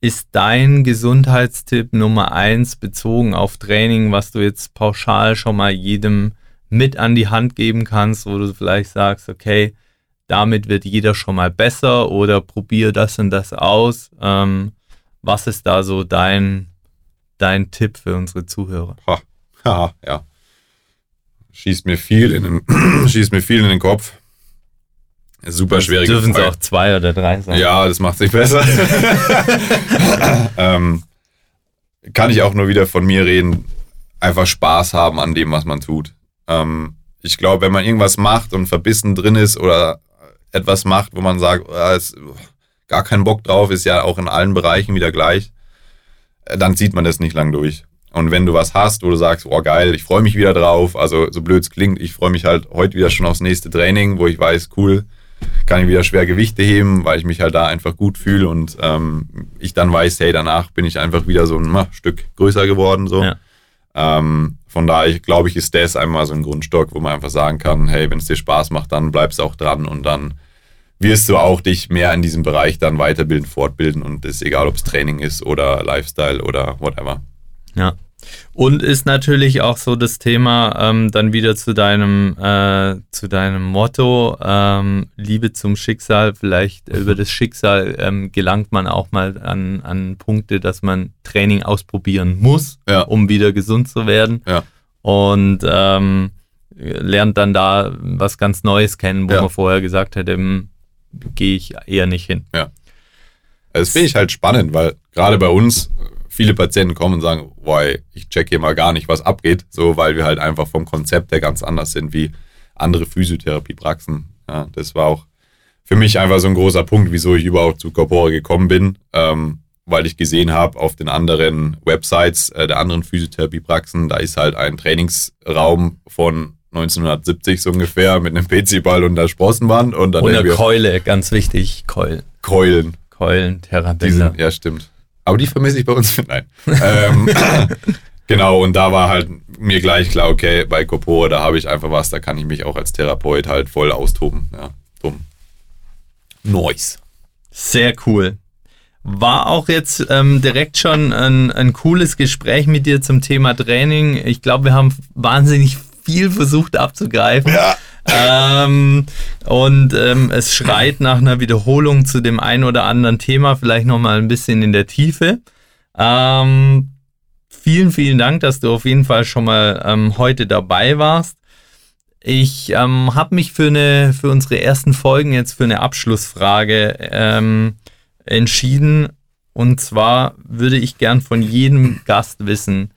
ist dein Gesundheitstipp Nummer eins bezogen auf Training, was du jetzt pauschal schon mal jedem mit an die Hand geben kannst, wo du vielleicht sagst, okay, damit wird jeder schon mal besser oder probier das und das aus. Ähm, was ist da so dein, dein Tipp für unsere Zuhörer? Ha, ha, *laughs* ja. Schießt mir viel in den, *clears throat* schießt mir viel in den Kopf. Super schwierig. Dürfen es auch zwei oder drei sein? Ja, das macht sich besser. *laughs* ähm, kann ich auch nur wieder von mir reden. Einfach Spaß haben an dem, was man tut. Ähm, ich glaube, wenn man irgendwas macht und verbissen drin ist oder etwas macht, wo man sagt, oh, ist gar keinen Bock drauf, ist ja auch in allen Bereichen wieder gleich, äh, dann zieht man das nicht lang durch. Und wenn du was hast, wo du sagst, oh geil, ich freue mich wieder drauf, also so blöd es klingt, ich freue mich halt heute wieder schon aufs nächste Training, wo ich weiß, cool, kann ich wieder schwer Gewichte heben, weil ich mich halt da einfach gut fühle und ähm, ich dann weiß, hey, danach bin ich einfach wieder so ein na, Stück größer geworden. So. Ja. Ähm, von daher glaube ich, ist das einmal so ein Grundstock, wo man einfach sagen kann, hey, wenn es dir Spaß macht, dann bleibst du auch dran und dann wirst du auch dich mehr in diesem Bereich dann weiterbilden, fortbilden und ist egal, ob es Training ist oder Lifestyle oder whatever. Ja. Und ist natürlich auch so das Thema ähm, dann wieder zu deinem, äh, zu deinem Motto, ähm, Liebe zum Schicksal. Vielleicht über das Schicksal ähm, gelangt man auch mal an, an Punkte, dass man Training ausprobieren muss, ja. um wieder gesund zu werden. Ja. Und ähm, lernt dann da was ganz Neues kennen, wo ja. man vorher gesagt hätte, gehe ich eher nicht hin. Ja. Das finde ich halt spannend, weil gerade bei uns viele Patienten kommen und sagen, boah, ich check hier mal gar nicht, was abgeht, so weil wir halt einfach vom Konzept her ganz anders sind wie andere Physiotherapiepraxen. Ja, das war auch für mich einfach so ein großer Punkt, wieso ich überhaupt zu Corpore gekommen bin, ähm, weil ich gesehen habe auf den anderen Websites äh, der anderen Physiotherapiepraxen, da ist halt ein Trainingsraum von 1970 so ungefähr mit einem PC-Ball und der Sprossenwand und dann und eine Keule, ganz wichtig, Keulen. Keulen. Keulen, Therapie. Ja, stimmt. Aber die vermisse ich bei uns. *laughs* Nein. ähm, *laughs* genau, und da war halt mir gleich klar, okay, bei Corpore, da habe ich einfach was, da kann ich mich auch als Therapeut halt voll austoben. Ja, dumm. Noise. Sehr cool. War auch jetzt ähm, direkt schon ein, ein cooles Gespräch mit dir zum Thema Training. Ich glaube, wir haben wahnsinnig viel versucht abzugreifen. Ja. Ähm, und ähm, es schreit nach einer Wiederholung zu dem einen oder anderen Thema, vielleicht nochmal ein bisschen in der Tiefe. Ähm, vielen, vielen Dank, dass du auf jeden Fall schon mal ähm, heute dabei warst. Ich ähm, habe mich für, eine, für unsere ersten Folgen jetzt für eine Abschlussfrage ähm, entschieden. Und zwar würde ich gern von jedem Gast wissen,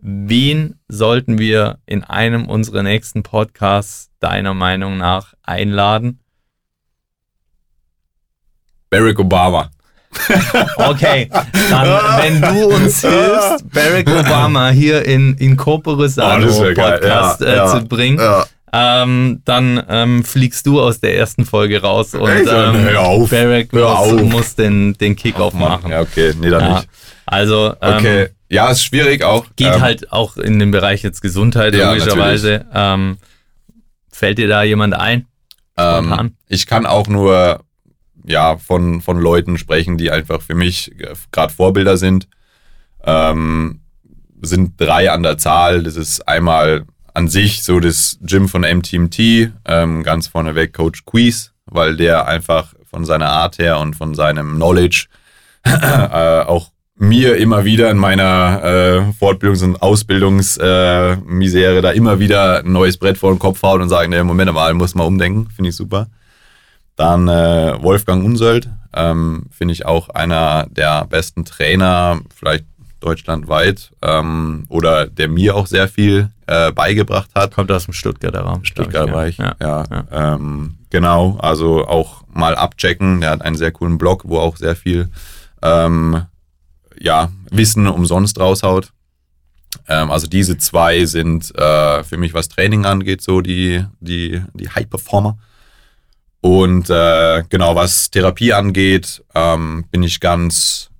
wen sollten wir in einem unserer nächsten Podcasts deiner Meinung nach einladen? Barack Obama. Okay, dann, wenn du uns hilfst, Barack Obama hier in Incorpore Sano oh, Podcast ja, äh, ja, zu bringen, ja. ähm, dann ähm, fliegst du aus der ersten Folge raus und ähm, Barack muss, muss, den, den Kickoff machen. Ja, okay, nee, dann nicht. Also, ähm, okay. Ja, ist schwierig auch. Geht ähm, halt auch in den Bereich jetzt Gesundheit, logischerweise. Fällt dir da jemand ein? Ähm, ich kann auch nur ja, von, von Leuten sprechen, die einfach für mich gerade Vorbilder sind. Ähm, sind drei an der Zahl. Das ist einmal an sich so das Gym von MTMT, ähm, ganz vorneweg Coach Quiz, weil der einfach von seiner Art her und von seinem Knowledge äh, auch mir immer wieder in meiner äh, Fortbildungs- und Ausbildungsmisere äh, da immer wieder ein neues Brett vor den Kopf haut und sagen, nee, Moment mal, muss mal umdenken, finde ich super. Dann äh, Wolfgang Unsöld, ähm, finde ich auch einer der besten Trainer, vielleicht deutschlandweit, ähm, oder der mir auch sehr viel äh, beigebracht hat. Kommt aus dem Stuttgarter Raum. Stuttgarter ich, Bereich, ja. ja, ja. Ähm, genau, also auch mal abchecken. Der hat einen sehr coolen Blog, wo auch sehr viel ähm, ja, Wissen umsonst raushaut. Ähm, also diese zwei sind äh, für mich, was Training angeht, so die, die, die High-Performer. Und äh, genau, was Therapie angeht, ähm, bin ich ganz,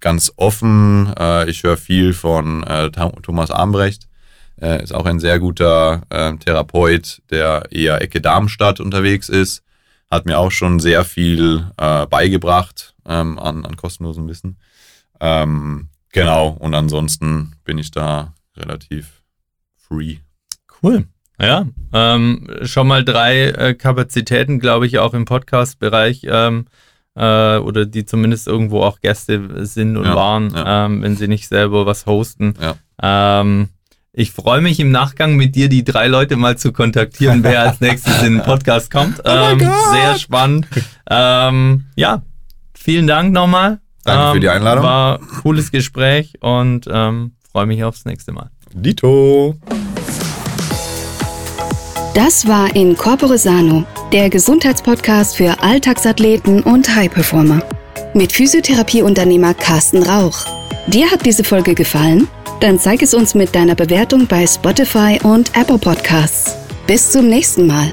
ganz offen. Äh, ich höre viel von äh, Thomas Armbrecht. Er ist auch ein sehr guter äh, Therapeut, der eher Ecke Darmstadt unterwegs ist. Hat mir auch schon sehr viel äh, beigebracht ähm, an, an kostenlosem Wissen. Ähm, genau, und ansonsten bin ich da relativ free. Cool. Ja, ähm, schon mal drei äh, Kapazitäten, glaube ich, auch im Podcast-Bereich ähm, äh, oder die zumindest irgendwo auch Gäste sind und ja, waren, ja. Ähm, wenn sie nicht selber was hosten. Ja. Ähm, ich freue mich im Nachgang mit dir die drei Leute mal zu kontaktieren, wer als *laughs* nächstes in den Podcast kommt. Oh ähm, sehr spannend. Ähm, ja, vielen Dank nochmal. Danke für die Einladung. War ein cooles Gespräch und freue mich aufs nächste Mal. Dito. Das war in Corpore Sano, der Gesundheitspodcast für Alltagsathleten und High-Performer. Mit Physiotherapieunternehmer Carsten Rauch. Dir hat diese Folge gefallen? Dann zeig es uns mit deiner Bewertung bei Spotify und Apple Podcasts. Bis zum nächsten Mal.